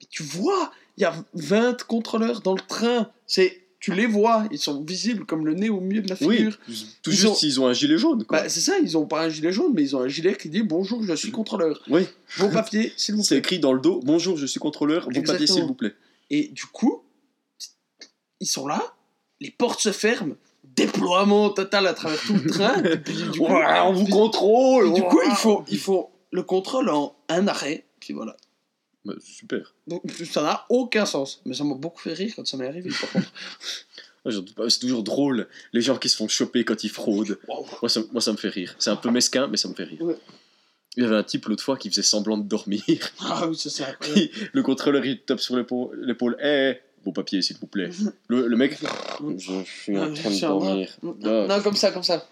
tu vois, il y a 20 contrôleurs dans le train, c'est tu les vois, ils sont visibles comme le nez au milieu de la Oui, figure. tout Ils juste ont- s'ils ont un gilet jaune. Bah, c'est ça, ils ont pas un gilet jaune, mais ils ont un gilet qui dit bonjour, je suis contrôleur. oui, Vos papiers, s'il vous c'est plaît. écrit dans le dos Bonjour, je suis contrôleur, vos papiers, Exactement. s'il vous plaît. Et du coup, ils sont là, les portes se ferment, déploiement total à travers tout le train. et puis, du coup, Ouais, on vous puis- contrôle puis du coup, il faut, il faut le contrôle en un arrêt, puis voilà. Bah, super. Donc, ça n'a aucun sens. Mais ça m'a beaucoup fait rire quand ça m'est arrivé, par contre. C'est toujours drôle, les gens qui se font choper quand ils fraudent. Wow. Moi ça, moi, ça me fait rire. C'est un peu mesquin, mais ça me fait rire. Ouais. Il y avait un type l'autre fois qui faisait semblant de dormir. Ah oui, c'est ça. Puis le contrôleur, il tape sur l'épaule. l'épaule. Eh, vos papiers, s'il vous plaît. Le, le mec, je suis en train de dormir. Non, non, comme ça, comme ça.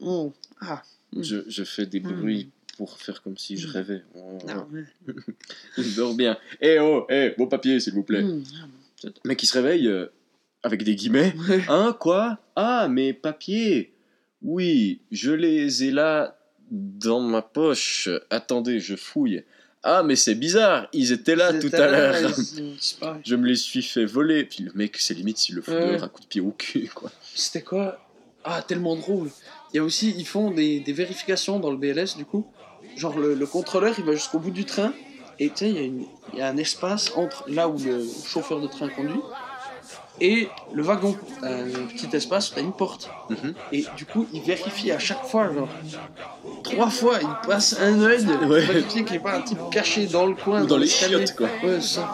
Mm. Ah. Je, je fais des bruits pour faire comme si je rêvais. Non, mais- Je dors bien. Eh oh, eh, vos papiers, s'il vous plaît. Mm. Le mec, il se réveille euh, avec des guillemets. Hein, quoi? Ah, mes papiers Oui, je les ai là dans ma poche. Attendez, je fouille. Ah, mais c'est bizarre, ils étaient là tout à l'heure. Je me les suis fait voler. Puis le mec, c'est limite s'il le fout Ouais. à coup de pied au cul, quoi. C'était quoi? Ah, tellement drôle. Il y a aussi, ils font des, des vérifications dans le BLS, du coup. Genre, le, le contrôleur, il va jusqu'au bout du train. Et tu sais, il y, y a un espace entre là où le chauffeur de train conduit et le wagon. Un petit espace, t'as une porte. Mhm. Et du coup, il vérifie à chaque fois, genre, trois fois, il passe un œil pour Ouais. vérifier qu'il n'y ait pas un type caché dans le coin. Ou dans les l'escalier. chiottes, quoi. Ouais, c'est ça.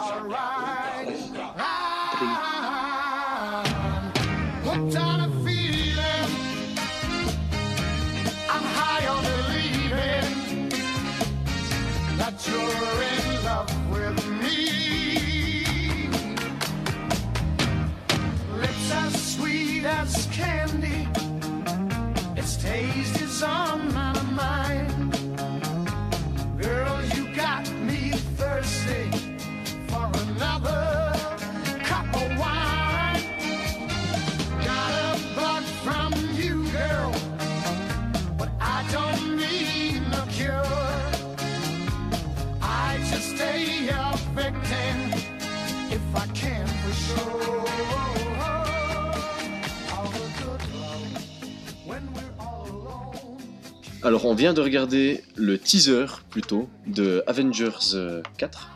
Alors, on vient de regarder le teaser, plutôt, de Avengers euh, 4,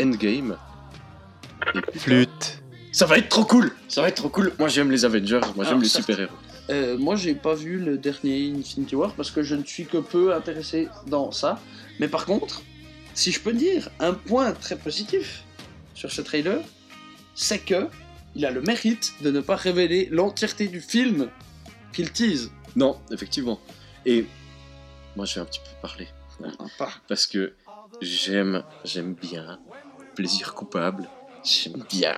Endgame. Et putain, Flûte. Ça va être trop cool Ça va être trop cool Moi, j'aime les Avengers, moi, j'aime Alors, les certes. super-héros. Euh, moi, j'ai pas vu le dernier Infinity War parce que je ne suis que peu intéressé dans ça. Mais par contre, si je peux dire un point très positif sur ce trailer, c'est que il a le mérite de ne pas révéler l'entièreté du film qu'il tease. Non, effectivement. Et moi, je vais un petit peu parler. Parce que j'aime, j'aime bien Plaisir coupable. J'aime bien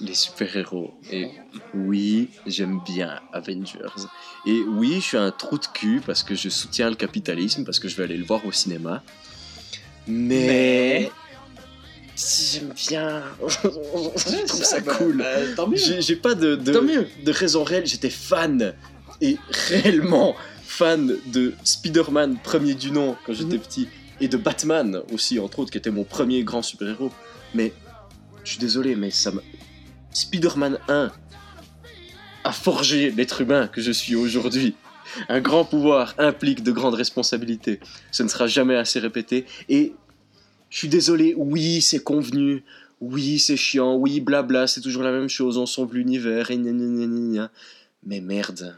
les super-héros. Et oui, j'aime bien Avengers. Et oui, je suis un trou de cul parce que je soutiens le capitalisme, parce que je vais aller le voir au cinéma. Mais... J'aime bien. je trouve ça bah, cool. bah, tant mieux. J'ai pas de, de, de raison réelle, j'étais fan et réellement fan de Spider-Man premier du nom quand j'étais Mhm. petit et de Batman aussi entre autres qui était mon premier grand super-héros. Mais je suis désolé mais ça me Spider-Man 1 a forgé l'être humain que je suis aujourd'hui. Un grand pouvoir implique de grandes responsabilités. Ce ne sera jamais assez répété et je suis désolé, oui, c'est convenu, oui, c'est chiant, oui, blabla, c'est toujours la même chose, on sauve l'univers, et gna gna gna gna. Mais merde,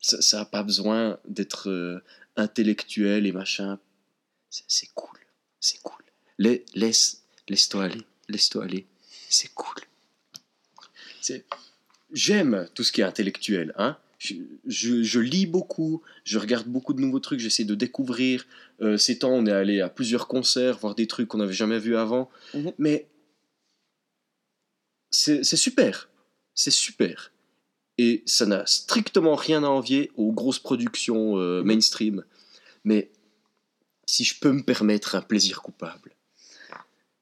ça, ça a pas besoin d'être euh, intellectuel et machin. C'est- cool, c'est cool. La- laisse, laisse-toi aller, laisse-toi aller, c'est cool. J'aime tout ce qui est intellectuel, hein. Je, je- je lis beaucoup, je regarde beaucoup de nouveaux trucs, j'essaie de découvrir. Euh, ces temps, on est allé à plusieurs concerts, voir des trucs qu'on n'avait jamais vus avant. Mhm. Mais c'est super, c'est super. Et ça n'a strictement rien à envier aux grosses productions euh, mainstream. Mais si je peux me permettre un plaisir coupable,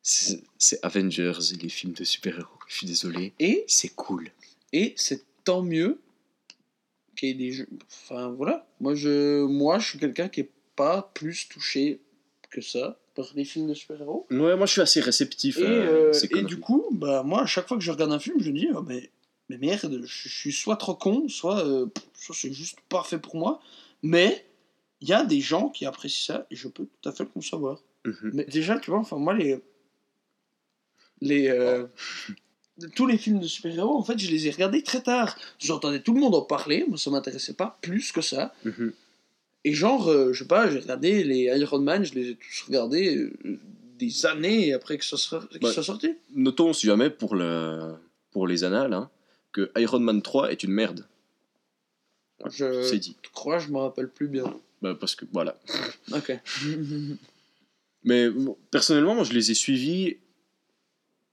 c'est Avengers et les films de super-héros. Je suis désolé, Et, c'est cool. et c'est tant mieux qu'il y ait des jeux. Enfin voilà. Moi je, moi, je suis quelqu'un qui est pas plus touché que ça par les films de super-héros. Ouais, moi je suis assez réceptif. Et, euh, ces et du coup, bah, moi, à chaque fois que je regarde un film, je me dis, oh, mais, mais merde, je, suis soit trop con, soit, euh, c'est juste parfait pour moi. Mais il y a des gens qui apprécient ça et je peux tout à fait le concevoir. Mhm. Mais déjà, tu vois, enfin, moi, les. les euh, tous les films de super-héros, en fait, je les ai regardés très tard. J'entendais tout le monde en parler, moi, ça m'intéressait pas plus que ça. Mhm. Et genre, euh, je sais pas, j'ai regardé les Iron Man, je les ai tous regardés euh, des années après que ça soit, qu'il Ouais. soit sorti. Notons si jamais pour, le, pour les annales hein, que Iron Man 3 est une merde. Je C'est dit. crois, je me rappelle plus bien. Bah, parce que voilà. Ok. Mais bon, personnellement, moi, je les ai suivis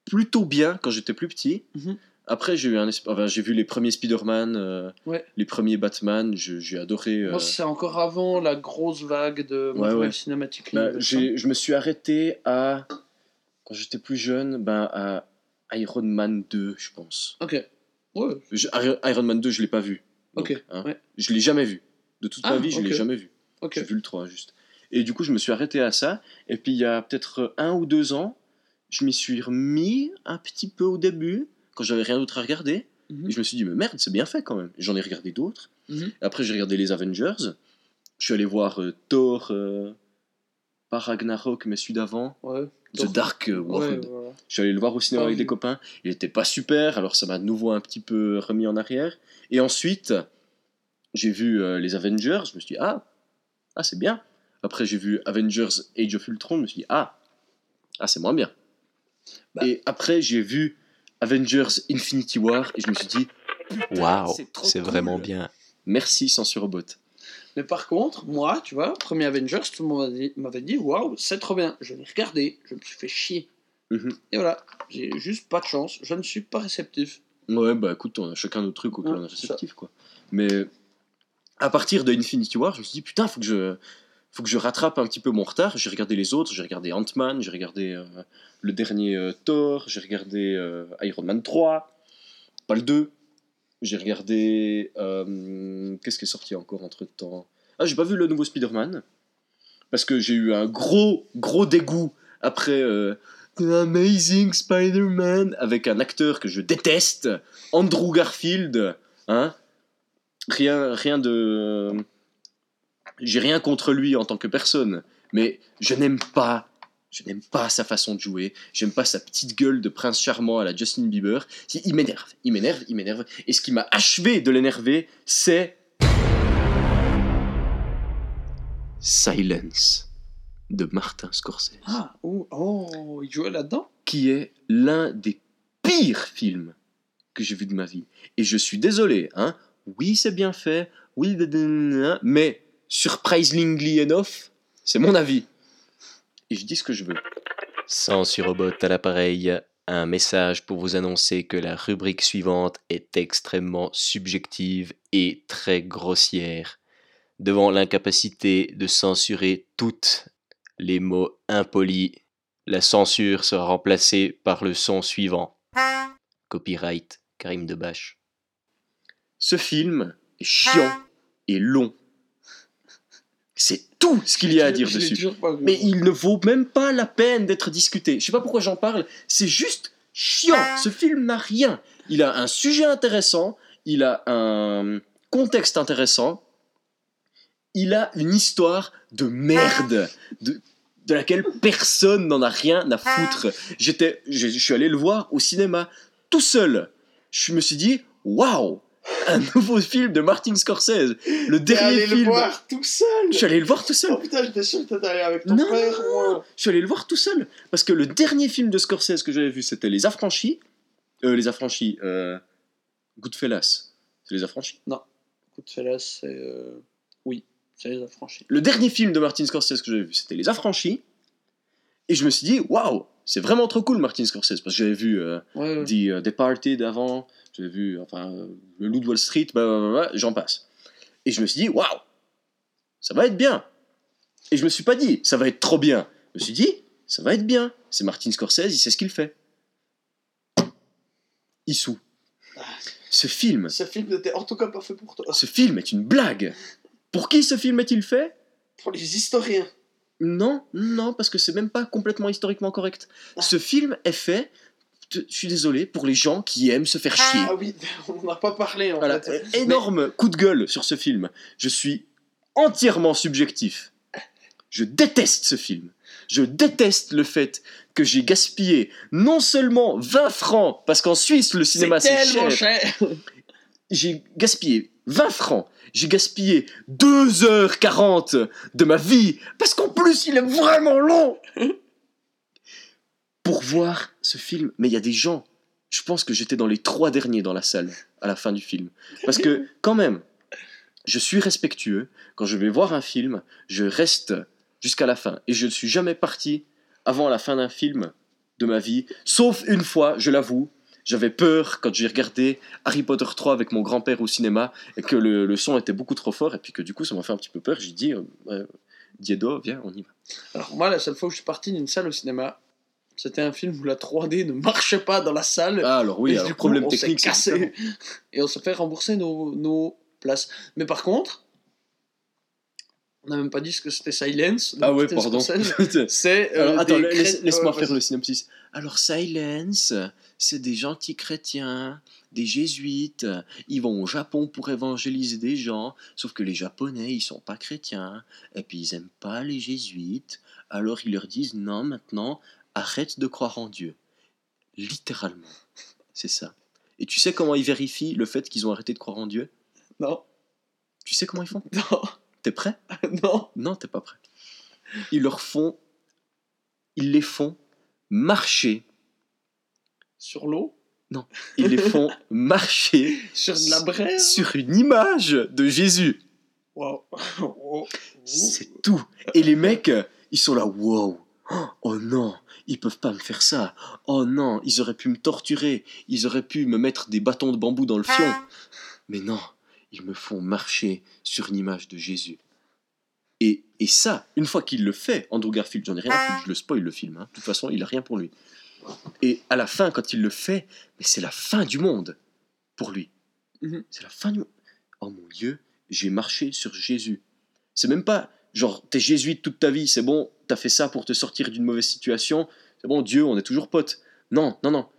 plutôt bien quand j'étais plus petit. Mhm. Après, j'ai eu un esp- enfin, j'ai vu les premiers Spider-Man, euh, Ouais. les premiers Batman. je- J'ai adoré. euh, Moi, c'est encore avant la grosse vague de Marvel ouais. Cinematic bah, j'ai- je me suis arrêté à quand j'étais plus jeune, ben à Iron Man 2, je pense. Ok. Ouais. Je- Iron Man 2, je l'ai pas vu. Donc, Ok, hein, ouais. Je l'ai jamais vu. De toute Ah, ma vie, je l'ai ok. jamais vu. J'ai vu le 3 juste. Et du coup, je me suis arrêté à ça. Et puis, il y a peut-être un ou deux ans, je m'y suis remis un petit peu au début, quand j'avais rien d'autre à regarder. Mhm. Et je me suis dit, mais merde, c'est bien fait quand même. J'en ai regardé d'autres. Mhm. Après, j'ai regardé les Avengers. Je suis allé voir euh, Thor, euh, pas Ragnarok, mais celui d'avant, Ouais. The. Dark Ouais, World. Je suis allé le voir au cinéma Pas avec des copains. Il était pas super, alors ça m'a de nouveau un petit peu remis en arrière. Et ensuite, j'ai vu euh, les Avengers. Je me suis dit, ah, ah c'est bien. Après, j'ai vu Avengers Age of Ultron. Je me suis dit, ah, ah c'est moins bien. Bah. Et après, j'ai vu Avengers Infinity War. Et je me suis dit, Waouh, c'est cool. vraiment bien. merci Censurobot. Mais par contre, moi, tu vois, premier Avengers, tout le monde m'avait dit- m'avait dit waouh, c'est trop bien. Je l'ai regardé, je me suis fait chier. Mhm. Et voilà, j'ai juste pas de chance, je ne suis pas réceptif. Ouais, bah écoute, on a chacun notre truc auquel Ouais, on est réceptif, quoi. Mais à partir de Infinity War, je me suis dit, putain, faut que je, faut que je rattrape un petit peu mon retard. J'ai regardé les autres, j'ai regardé Ant-Man, j'ai regardé euh, le dernier euh, Thor, j'ai regardé euh, Iron Man 3, pas le 2. J'ai regardé. Qu'est-ce qui est sorti encore entre temps? Ah, j'ai pas vu le nouveau Spider-Man. Parce que j'ai eu un gros, gros dégoût après The Amazing Spider-Man avec un acteur que je déteste, Andrew Garfield. Hein rien, rien de. J'ai rien contre lui en tant que personne, mais je n'aime pas. Je n'aime pas sa façon de jouer. J'aime pas sa petite gueule de prince charmant à la Justin Bieber. Il m'énerve, il m'énerve, il m'énerve. Et ce qui m'a achevé de l'énerver, c'est Silence de Martin Scorsese, Ah, oh, oh il jouait là-dedans? Qui est l'un des pires films que j'ai vu de ma vie. Et je suis désolé, hein. Oui, c'est bien fait. Oui, mais surprisingly enough, c'est mon avis. Et je dis ce que je veux. Sans surrobot à l'appareil, un message pour vous annoncer que la rubrique suivante est extrêmement subjective et très grossière. Devant l'incapacité de censurer toutes les mots impolis, la censure sera remplacée par le son suivant. Copyright Karim Debache. Ce film est chiant et long. C'est tout ce qu'il y a à dire dessus. Mais il ne vaut même pas la peine d'être discuté. Je sais pas pourquoi j'en parle, c'est juste chiant. Ce film n'a rien. Il a un sujet intéressant, il a un contexte intéressant, il a une histoire de merde, de, de laquelle personne n'en a rien à foutre. J'étais, je, je suis allé le voir au cinéma tout seul. Je me suis dit, waouh, un nouveau film de Martin Scorsese. Le dernier allé film. le voir tout seul Je suis allé le voir tout seul. Oh putain, j'étais sûr que t'étais allé avec ton Non, moi. Je suis allé le voir tout seul. Parce que le dernier film de Scorsese que j'avais vu, c'était Les Affranchis. Euh, les Affranchis. Euh, Goodfellas. C'est Les Affranchis? Goodfellas, c'est... euh, Oui, c'est les affranchis. Le dernier film de Martin Scorsese que j'avais vu, c'était Les Affranchis. Et je me suis dit, waouh, c'est vraiment trop cool Martin Scorsese. Parce que j'avais vu euh, Ouais, ouais. The euh, Departed avant. J'avais vu enfin, euh, Le Loup de Wall Street. Bah, bah, bah, j'en passe. Et je me suis dit, waouh, ça va être bien. Et je me suis pas dit, ça va être trop bien. Je me suis dit, ça va être bien. C'est Martin Scorsese, il sait ce qu'il fait. Issou. Ce film, Ce film n'était en tout cas pas fait pour toi. ce film est une blague. Pour qui ce film est-il fait? Pour les historiens. Non, non, parce que c'est même pas complètement historiquement correct. Ce film est fait, je suis désolé, pour les gens qui aiment se faire chier. Ah oui, on n'a pas parlé en Voilà, fait. euh, énorme coup de gueule sur ce film. Je suis entièrement subjectif. Je déteste ce film. Je déteste le fait que j'ai gaspillé non seulement 20 francs, parce qu'en Suisse le cinéma c'est cher, cher. j'ai gaspillé 20 francs, j'ai gaspillé 2h40 de ma vie, parce qu'en plus il est vraiment long. pour voir ce film. Mais il y a des gens, je pense que j'étais dans les trois derniers dans la salle à la fin du film. Parce que, quand même, je suis respectueux. Quand je vais voir un film, je reste jusqu'à la fin. Et je ne suis jamais parti avant la fin d'un film de ma vie. Sauf une fois, je l'avoue. J'avais peur quand j'ai regardé Harry Potter 3 avec mon grand-père au cinéma et que le, le son était beaucoup trop fort et puis que du coup ça m'a fait un petit peu peur. J'ai dit, euh, Diedo, viens, on y va. Alors moi, la seule fois où je suis parti d'une salle au cinéma, c'était un film où la 3D ne marchait pas dans la salle. Ah, alors oui, Et alors, du coup, problème on technique. cassé. Et on se fait rembourser nos, nos places. Mais par contre, on n'a même pas dit ce que c'était Silence. Ah ouais, pardon. C'est. euh, attends, laisse- laisse-moi ouais, faire vas-y. le synopsis. Alors, Silence, c'est des gentils chrétiens, des jésuites. Ils vont au Japon pour évangéliser des gens, sauf que les Japonais, ils sont pas chrétiens, et puis ils aiment pas les jésuites. Alors, ils leur disent non, maintenant, arrête de croire en Dieu. Littéralement. C'est ça. Et tu sais comment ils vérifient le fait qu'ils ont arrêté de croire en Dieu? Non, Tu sais comment ils font? Non, T'es prêt? Non. Non, t'es pas prêt. Ils leur font. Ils les font marcher. Sur l'eau? Ils les font marcher Sur de la braise? sur une image de Jésus. Waouh. Oh. C'est tout. Et les mecs, ils sont là, wow. Oh non, ils peuvent pas me faire ça. Oh non, ils auraient pu me torturer. Ils auraient pu me mettre des bâtons de bambou dans le fion. Mais non, ils me font marcher sur une image de Jésus. Et, et ça, une fois qu'il le fait, Andrew Garfield, j'en ai rien à foutre, je le spoil le film. hein. De toute façon, il a rien pour lui. Et à la fin, quand il le fait, mais c'est la fin du monde pour lui. Mhm. C'est la fin du monde. Oh mon Dieu, j'ai marché sur Jésus. C'est même pas genre t'es jésuite toute ta vie, c'est bon, t'as fait ça pour te sortir d'une mauvaise situation, c'est bon, Dieu, on est toujours potes. Non, non, non.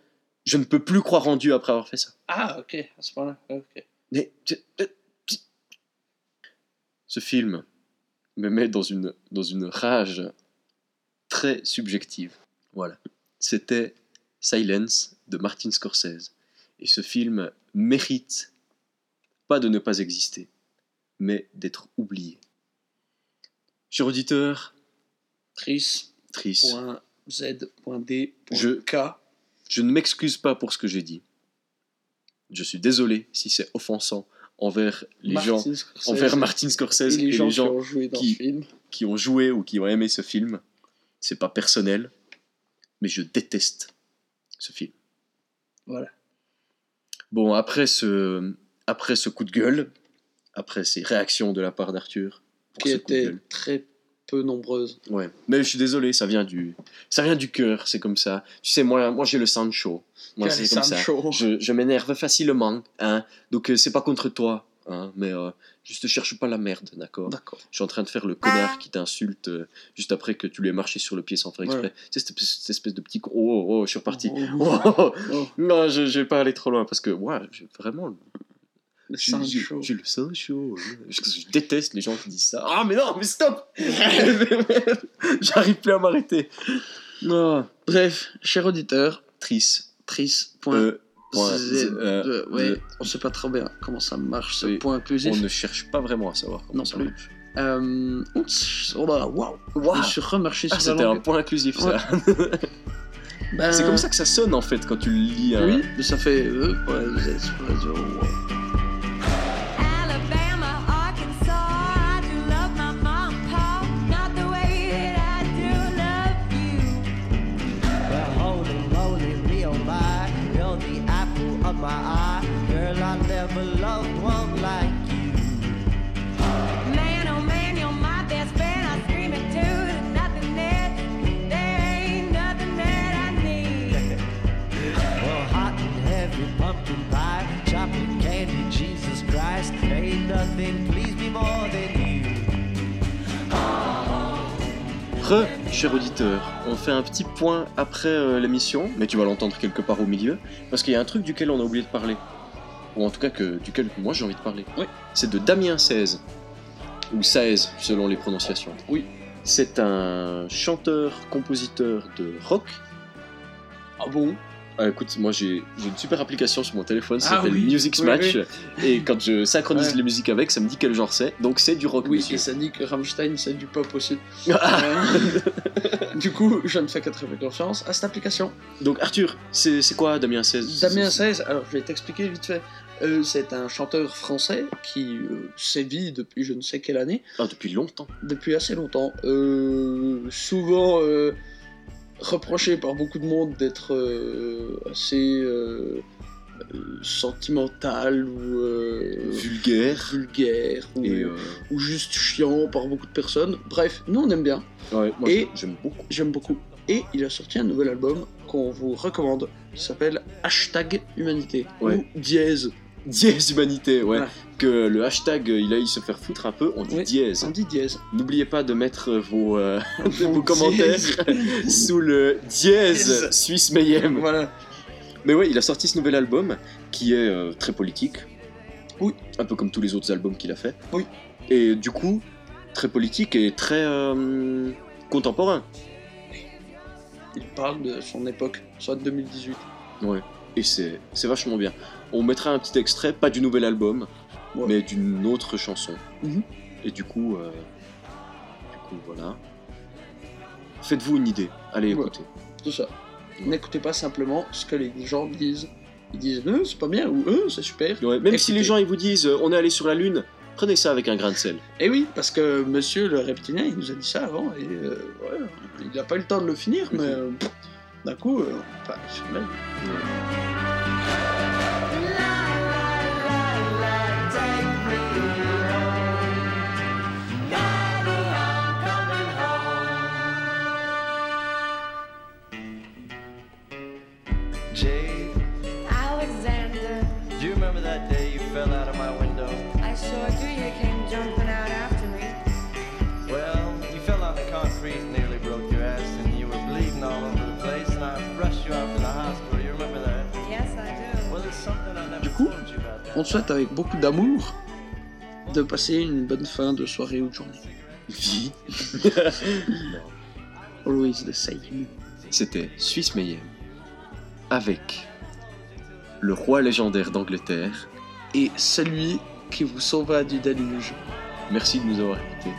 Je ne peux plus croire en Dieu après avoir fait ça. Ah, ok, à ce point-là. ok. Mais ce film me met dans une, dans une rage très subjective. Voilà. C'était Silence de Martin Scorsese. Et ce film mérite pas de ne pas exister, mais d'être oublié. Cher auditeur, Tris, Tris, point Z, point D, point Je- K. je ne m'excuse pas pour ce que j'ai dit. Je suis désolé si c'est offensant envers les Martin gens, Scorsese envers Martin Scorsese et les gens, qui gens ont joué dans qui- ce film. qui ont joué ou qui ont aimé ce film. C'est pas personnel, mais je déteste ce film. Voilà. Bon, après ce, après ce coup de gueule, après ces réactions de la part d'Arthur, Qui était très peu nombreuse. Ouais, mais je suis désolé, ça vient du, ça vient du cœur, c'est comme ça. Tu sais, moi, moi j'ai le sang chaud. Moi, c'est comme ça. Sancho. Je, je m'énerve facilement, hein. Donc euh, c'est pas contre toi, hein. Mais euh, juste cherche pas la merde, d'accord? D'accord. Je suis en train de faire le connard qui t'insulte euh, juste après que tu lui aies marché sur le pied sans faire exprès. Ouais. C'est cette, espèce- cette espèce de petit. con- Oh, oh, oh, je suis reparti. Oh, Oh, oh, oh. oh, Non, je, je vais pas aller trop loin parce que, ouais, j'ai vraiment. Le J'ai le sang chaud. Je, je déteste les gens qui disent ça. Ah, mais non, mais stop J'arrive plus à m'arrêter. Non. Bref, cher auditeur, Tris. Tris, point Euh, point, Z, euh, euh, ouais, de- on sait pas trop bien comment ça marche, ce Oui, point inclusif. On ne cherche pas vraiment à savoir comment Non ça plus. marche. Euh, oups, oh là, waouh, Waouh. je suis remarché Ah, sur la c'était un point inclusif, ça. Ben, C'est comme ça que ça sonne en fait quand tu le lis. hein. Oui, mais ça fait. Re, cher auditeur, on fait un petit point après euh, l'émission, mais tu vas l'entendre quelque part au milieu, parce qu'il y a un truc duquel on a oublié de parler. Ou en tout cas que, duquel moi j'ai envie de parler. Oui. C'est de Damien 16, ou 16 selon les prononciations. Oui. C'est un chanteur, compositeur de rock, Ah bon? Ah, écoute, moi j'ai une super application sur mon téléphone, ça Ah s'appelle oui, Music oui, oui. Et quand je synchronise Ouais. les musiques avec, ça me dit quel genre c'est. Donc c'est du rock, Oui, monsieur. et ça dit que Rammstein, c'est du pop aussi. Ah. Euh, du coup, je ne fais qu'à très peu confiance à cette application. Donc Arthur, c'est c'est quoi Damien 16 Damien 16, alors je vais t'expliquer vite fait. Euh, c'est un chanteur français qui euh, sévit depuis je ne sais quelle année, Ah, depuis longtemps. depuis assez longtemps. Euh, souvent reproché par beaucoup de monde d'être euh, assez euh, sentimental ou euh, Vulgaire. vulgaire ou, Et ou juste chiant par beaucoup de personnes. Bref, nous on aime bien, ouais, moi Et- j'aime beaucoup. j'aime beaucoup. Et il a sorti un nouvel album qu'on vous recommande, qui s'appelle Hashtag Humanité, Ouais. ou Dièse. Dièse humanité, ouais. Ouais. Que le hashtag euh, il aille se faire foutre un peu, on dit Oui. dièse. On dit Dièse. N'oubliez pas de mettre vos, euh, Vos commentaires sous le dièse. Suisse Mayhem. Voilà. Mais ouais, il a sorti ce nouvel album qui est euh, très politique. Oui. Un peu comme tous les autres albums qu'il a fait. Oui. Et du coup, très politique et très euh, contemporain. Il parle de son époque, soit 2018. Ouais. Et c'est c'est vachement bien. On mettra un petit extrait, pas du nouvel album, Ouais. mais d'une autre chanson. Mhm. Et du coup, euh, du coup, voilà. Faites-vous une idée. Allez Ouais. écoutez. Tout ça. N'écoutez pas simplement ce que les gens disent. Ils disent euh, c'est pas bien ou euh, c'est super. Même si les gens ils vous disent euh, on est allé sur la lune, prenez ça avec un grain de sel. Et oui, parce que monsieur le reptilien, il nous a dit ça avant, et euh, ouais, il n'a pas eu le temps de le finir, mais euh, pff, d'un coup, euh, enfin, c'est même. On te souhaite avec beaucoup d'amour de passer une bonne fin de soirée ou de journée. Vie. Always the same. C'était Suisse Mayhem avec le roi légendaire d'Angleterre. Et celui qui vous sauva du déluge. Merci de nous avoir écoutés.